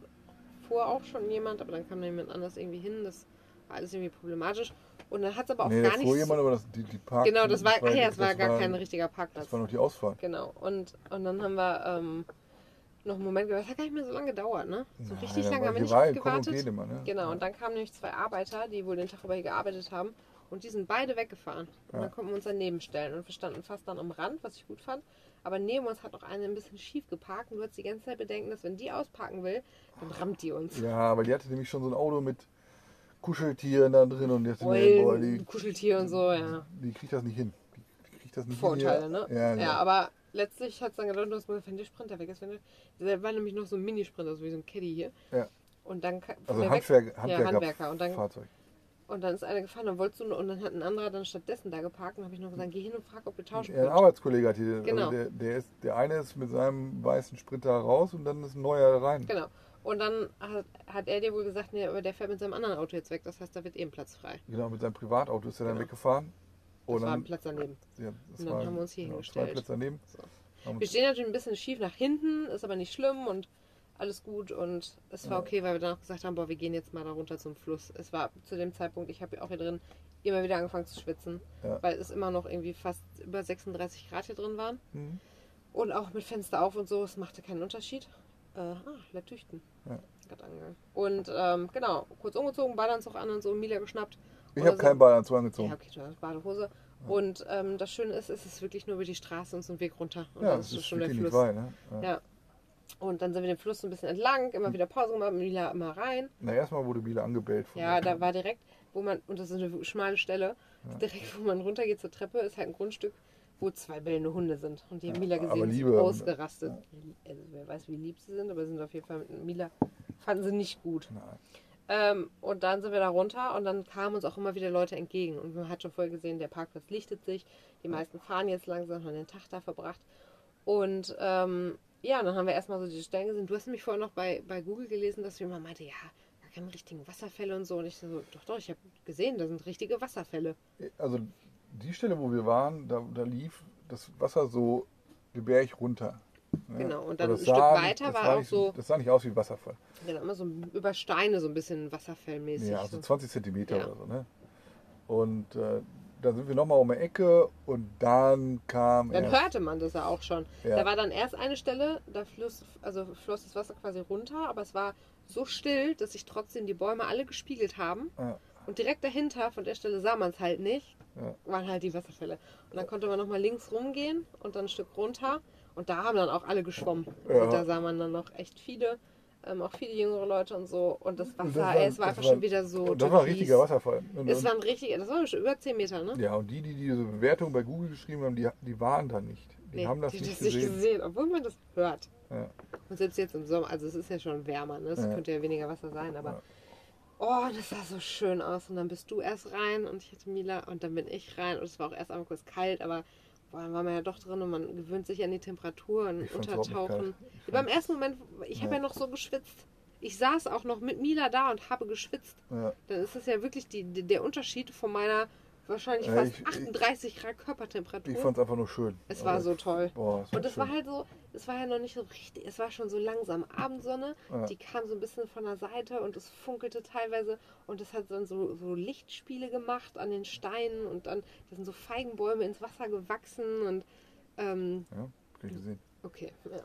dann fuhr auch schon jemand, aber dann kam da jemand anders irgendwie hin. Das war alles irgendwie problematisch. Und dann hat es aber auch Nee, gar nicht. jemand, aber das, die, die Park genau, das war, ach ja, es war gar kein richtiger Parkplatz. Das war noch die Ausfahrt. Genau. Und, und dann haben wir ähm, noch einen Moment gewartet. Das hat gar nicht mehr so lange gedauert, ne? So Ja, richtig lange haben wir nicht und gewartet. immer, ne? Genau, und dann kamen nämlich zwei Arbeiter, die wohl den Tag über hier gearbeitet haben. Und die sind beide weggefahren. Und Ja. dann konnten wir uns daneben stellen. Und wir standen fast dann am Rand, was ich gut fand. Aber neben uns hat noch eine ein bisschen schief geparkt. Und du hast die ganze Zeit bedenken, dass wenn die ausparken will, dann rammt die uns. Ja, weil die hatte nämlich schon so ein Auto mit Kuscheltieren da drin und dachte mir, boah, Eulen, die, Kuscheltier und so, ja. die kriegt das nicht hin. Die, kriegt das nicht Vorteile, hin. ne? Ja, Ja, genau. aber letztlich hat es dann gedacht, dass wenn der Sprinter weg ist. Wenn der, war nämlich noch so ein Minisprinter, so wie so ein Caddy hier. Ja. Und dann Also Handwerk, Handwerker, ja, Handwerker. Und dann, Fahrzeug. Und dann ist einer gefahren, dann wolltest du und dann hat ein anderer dann stattdessen da geparkt und habe ich noch gesagt, geh hin und frag, ob du tauschen Ja, ein. Arbeitskollege hat hier. Genau. Also der, der, ist, der eine ist mit seinem weißen Sprinter raus und dann ist ein neuer rein. Genau. Und dann hat, hat er dir wohl gesagt, nee, aber der fährt mit seinem anderen Auto jetzt weg. Das heißt, da wird eben Platz frei. Genau, mit seinem Privatauto ist er dann Genau. weggefahren. Das Und war ein dann, Platz daneben. ja, das Und dann war, haben wir uns hier genau, hingestellt. Zwei Plätze daneben. So. Wir stehen natürlich ein bisschen schief nach hinten, ist aber nicht schlimm und alles gut. Und es war Ja. okay, weil wir dann auch gesagt haben, boah, wir gehen jetzt mal da runter zum Fluss. Es war zu dem Zeitpunkt, ich habe auch hier drin immer wieder angefangen zu schwitzen, Ja. weil es immer noch irgendwie fast über 36 Grad hier drin waren. Mhm. Und auch mit Fenster auf und so, es machte keinen Unterschied. Äh, ah, Latüchten. Ja. Und ähm, genau, kurz umgezogen, Badeanzug an und so, Mila geschnappt. Ich habe keinen Badeanzug angezogen. Ja, okay, du hast Badehose. Und ähm, das Schöne ist, es ist wirklich nur über die Straße und so ein Weg runter. Und Ja, dann das ist ist schon der Fluss. weit. Ne? Ja. Ja. Und dann sind wir den Fluss so ein bisschen entlang, immer wieder Pause gemacht, Mila immer rein. Na, erstmal wurde Biele angebellt. von Ja, da war direkt, wo man, und das ist eine schmale Stelle, direkt wo man runtergeht zur Treppe, ist halt ein Grundstück, wo zwei bellende Hunde sind. Und die haben Mila aber gesehen, liebe sind Hunde. ausgerastet. Also wer weiß, wie lieb sie sind, aber sie sind auf jeden Fall mit Mila, fanden sie nicht gut. Ähm, und dann sind wir da runter und dann kamen uns auch immer wieder Leute entgegen. Und man hat schon vorher gesehen, der Parkplatz lichtet sich. Die meisten fahren jetzt langsam, haben den Tag da verbracht. Und ähm, ja, und dann haben wir erstmal so die Stellen gesehen. Du hast nämlich vorher noch bei, bei Google gelesen, dass jemand meinte, ja, da keine richtigen Wasserfälle und so. Und ich so, doch, doch, ich habe gesehen, da sind richtige Wasserfälle. Also die Stelle, wo wir waren, da, da lief das Wasser so Berg runter. ne? Genau, und dann ein Stück sah- weiter war sah auch so- Das sah nicht aus wie ein Wasserfall. Genau, immer so über Steine so ein bisschen wasserfellmäßig. Ja, also so. 20 Zentimeter Ja. oder so. Ne? Und äh, dann sind wir nochmal um die Ecke und dann kam Dann erst, hörte man das ja auch schon. Ja. Da war dann erst eine Stelle, da floss, also floss das Wasser quasi runter, aber es war so still, dass sich trotzdem die Bäume alle gespiegelt haben. Ja. Und direkt dahinter, von der Stelle sah man es halt nicht, Ja. waren halt die Wasserfälle. Und dann konnte man nochmal links rumgehen und dann ein Stück runter. Und da haben dann auch alle geschwommen. Ja. da sah man dann noch echt viele, ähm, auch viele jüngere Leute und so. Und das Wasser, das war- ey, es war das einfach war- schon wieder so. Das war ein richtiger Wasserfall. Und, Es und, war ein richtiger, das war schon über 10 Meter, ne? ja, und die, die diese Bewertung bei Google geschrieben haben, die, die waren da nicht. Die haben das die nicht das gesehen. nicht gesehen, obwohl man das hört. Ja. Und selbst jetzt im Sommer, also es ist ja schon wärmer, ne? es Ja. könnte ja weniger Wasser sein, aber Ja. oh, das sah so schön aus. Und dann bist du erst rein und ich hatte Mila und dann bin ich rein und es war auch erst einmal kurz kalt, aber boah, dann war man ja doch drin und man gewöhnt sich an die Temperatur und Ich Untertauchen. Ich Beim ersten Moment, ich habe Ja. ja noch so geschwitzt. Ich saß auch noch mit Mila da und habe geschwitzt. Ja. Dann ist es ja wirklich die, der Unterschied von meiner wahrscheinlich fast ich- ich- 38 Grad Körpertemperatur. Ich fand es einfach nur schön. es war so toll. Boah, Und es schön. war halt so, es war ja noch nicht so richtig, es war schon so langsam Abendsonne, Ja. die kam so ein bisschen von der Seite und es funkelte teilweise und es hat dann so, so Lichtspiele gemacht an den Steinen und dann da sind so Feigenbäume ins Wasser gewachsen und ähm, Ja, ich gesehen. okay, ja.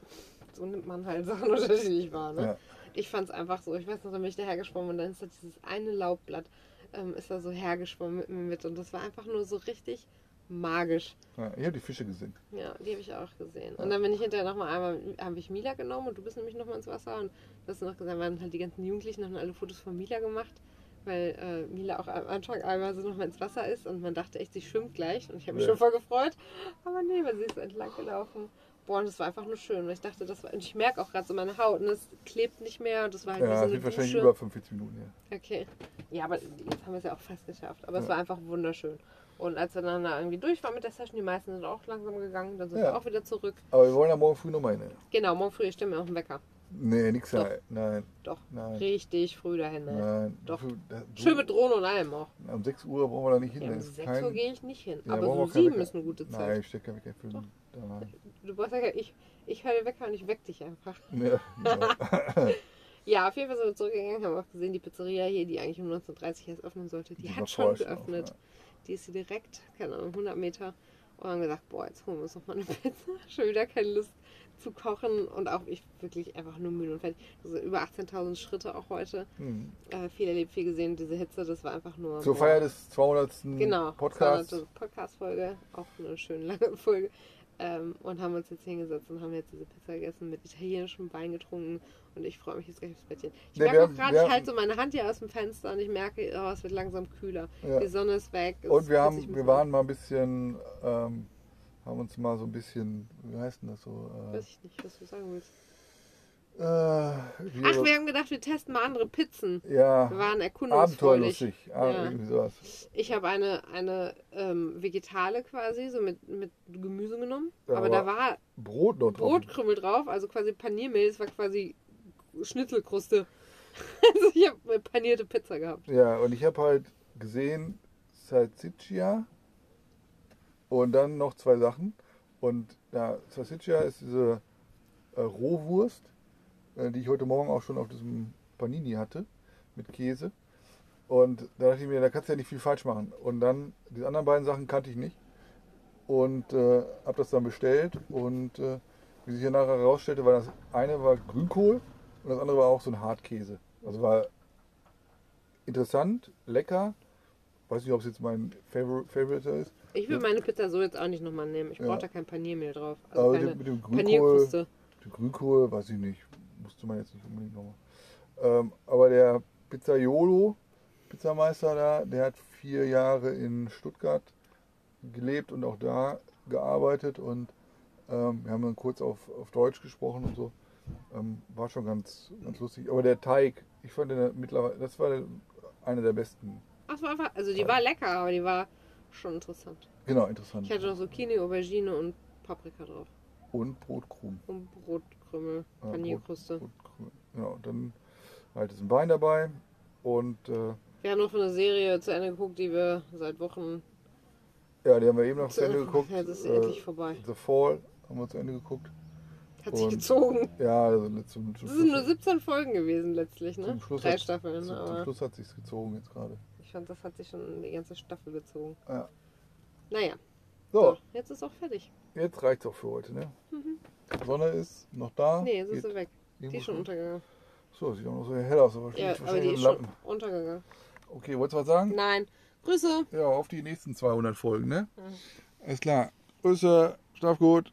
so nimmt man halt Sachen unterschiedlich wahr. Ne? Ja. Ich fand es einfach so, ich weiß noch, da bin ich dahergeschwommen und dann ist da dieses eine Laubblatt, ähm, ist da so hergeschwommen mit mir mit und das war einfach nur so richtig magisch. Ja, ich habe die Fische gesehen. Ja, die habe ich auch gesehen. Und dann bin ich hinterher nochmal einmal, habe ich Mila genommen und du bist nämlich nochmal ins Wasser und du hast noch gesagt, waren halt die ganzen Jugendlichen, haben alle Fotos von Mila gemacht, weil äh, Mila auch am Anfang einmal so nochmal ins Wasser ist und man dachte echt, sie schwimmt gleich und ich habe mich Ja. schon voll gefreut. Aber nee, weil sie ist entlang gelaufen. Boah, und das war einfach nur schön. Und ich dachte, das war, und ich merke auch gerade so meine Haut und es klebt nicht mehr und das war halt Ja, wie es so eine wahrscheinlich über 45 Minuten her. Okay. Ja, aber jetzt haben wir es ja auch fast geschafft. Aber es Ja. war einfach wunderschön. Und als wir dann da irgendwie durch waren mit der Session, die meisten sind auch langsam gegangen, dann sind Ja. wir auch wieder zurück. Aber wir wollen ja morgen früh nochmal hin. Genau, morgen früh stimmen wir auf den Wecker. Nee, nix Doch. da. Nein, Doch, nein. richtig früh dahin. Ne? Nein. Doch. Schön mit Drohne und allem auch. Um 6 Uhr brauchen wir da nicht hin. Ja, um ist 6 kein- Uhr gehe ich nicht hin. Ja, aber wir so keinen 7 Wecker. ist eine gute Zeit. Nein, ich stecke keinen Wecker für den. Du brauchst ja, ich, ich höre den Wecker und ich weck dich einfach. Ja, ja. Ja, auf jeden Fall sind wir zurückgegangen, haben auch gesehen, die Pizzeria hier, die eigentlich um 19.30 Uhr erst öffnen sollte, die, Die war hat schon geöffnet. auf, Die ist hier direkt, keine Ahnung, 100 Meter. Und haben gesagt, boah, jetzt holen wir uns noch mal eine Pizza. Schon wieder keine Lust zu kochen und auch ich wirklich einfach nur müde und fertig. Also über 18.000 Schritte auch heute. Hm. Äh, viel erlebt, viel gesehen. Diese Hitze, das war einfach nur. Zur boah. Feier des 200. Genau, Podcasts. 200. Podcast-Folge, auch eine schön lange Folge. Ähm, und haben uns jetzt hingesetzt und haben jetzt diese Pizza gegessen, mit italienischem Wein getrunken und ich freue mich jetzt gleich aufs Bettchen. Ich Nee, merke wir auch gerade, wir ich halte so meine Hand hier aus dem Fenster und ich merke, oh, es wird langsam kühler. Ja. Die Sonne ist weg. Und wir, haben, wir waren mal ein bisschen, ähm, haben uns mal so ein bisschen, wie heißt denn das so? Äh, Weiß ich nicht, was du sagen willst. äh, wie- Ach, wir haben gedacht, wir testen mal andere Pizzen. ja, Wir waren erkundungsfreudig. abenteuerlustig. Ah, Ja. Irgendwie sowas. Ich habe eine, eine ähm, Vegetale quasi, so mit, mit Gemüse genommen. Ja, aber, aber da war Brot noch drauf. Brotkrümel drauf, also quasi Paniermehl. Es war quasi Schnitzelkruste. Also ich habe eine panierte Pizza gehabt. Ja, und ich habe halt gesehen Salsiccia und dann noch zwei Sachen. Und ja, Salsiccia ist diese äh, Rohwurst, äh, die ich heute Morgen auch schon auf diesem Panini hatte, mit Käse. Und da dachte ich mir, da kannst du ja nicht viel falsch machen. Und dann, die anderen beiden Sachen kannte ich nicht. Und äh, habe das dann bestellt. Und äh, wie sich hier nachher herausstellte, war das eine war Grünkohl und das andere war auch so ein Hartkäse. Also war interessant, lecker. Weiß nicht, ob es jetzt mein Favor Favorite ist. Ich will meine Pizza so jetzt auch nicht nochmal nehmen. Ich Ja. brauche da kein Paniermehl drauf. Also Aber mit keine dem, mit dem Grünkohl, Panierkruste. den Grünkohl, weiß ich nicht, musste man jetzt nicht unbedingt nochmal. Ähm, aber der Pizzaiolo, Pizzameister da, der hat vier Jahre in Stuttgart gelebt und auch da gearbeitet und ähm, wir haben dann kurz auf, auf Deutsch gesprochen und so. Ähm, war schon ganz, ganz lustig. Aber der Teig, ich fand den mittlerweile, das war einer der besten. Ach, war einfach, also die war lecker, aber die war schon interessant. Genau, interessant. Ich hatte noch Zucchini, Aubergine und Paprika drauf. Und Brotkrumen. Und Brotkrümel, Ja, Panierkruste. Brot- Brotkrümel. Genau, und dann halt ist ein Wein dabei und äh, Wir haben noch eine Serie zu Ende geguckt, die wir seit Wochen. ja, die haben wir eben noch zu Ende geguckt. Ja, das ist Äh, endlich vorbei. The Fall haben wir zu Ende geguckt. Hat sich und- gezogen. Ja, also zum, zum, Das sind nur Schluss, 17 Folgen gewesen letztlich, ne? zum Schluss, Drei hat, Staffeln, zum, ne? zum Schluss hat sich's gezogen jetzt gerade. ich fand, das hat sich schon die ganze Staffel gezogen. Ja. Naja, So, so, jetzt ist auch fertig. jetzt reicht's auch für heute, ne? Sonne ist noch da. Mhm. Nee, jetzt ist sie weg. Die ist schon untergegangen. So, sieht auch noch so hell aus, aber Ja, aber die ist im schon Lappen. untergegangen. Okay, wolltest du was sagen? Nein. Grüße! Ja, auf die nächsten 200 Folgen, ne? Mhm. Alles klar. Grüße, schlaf gut.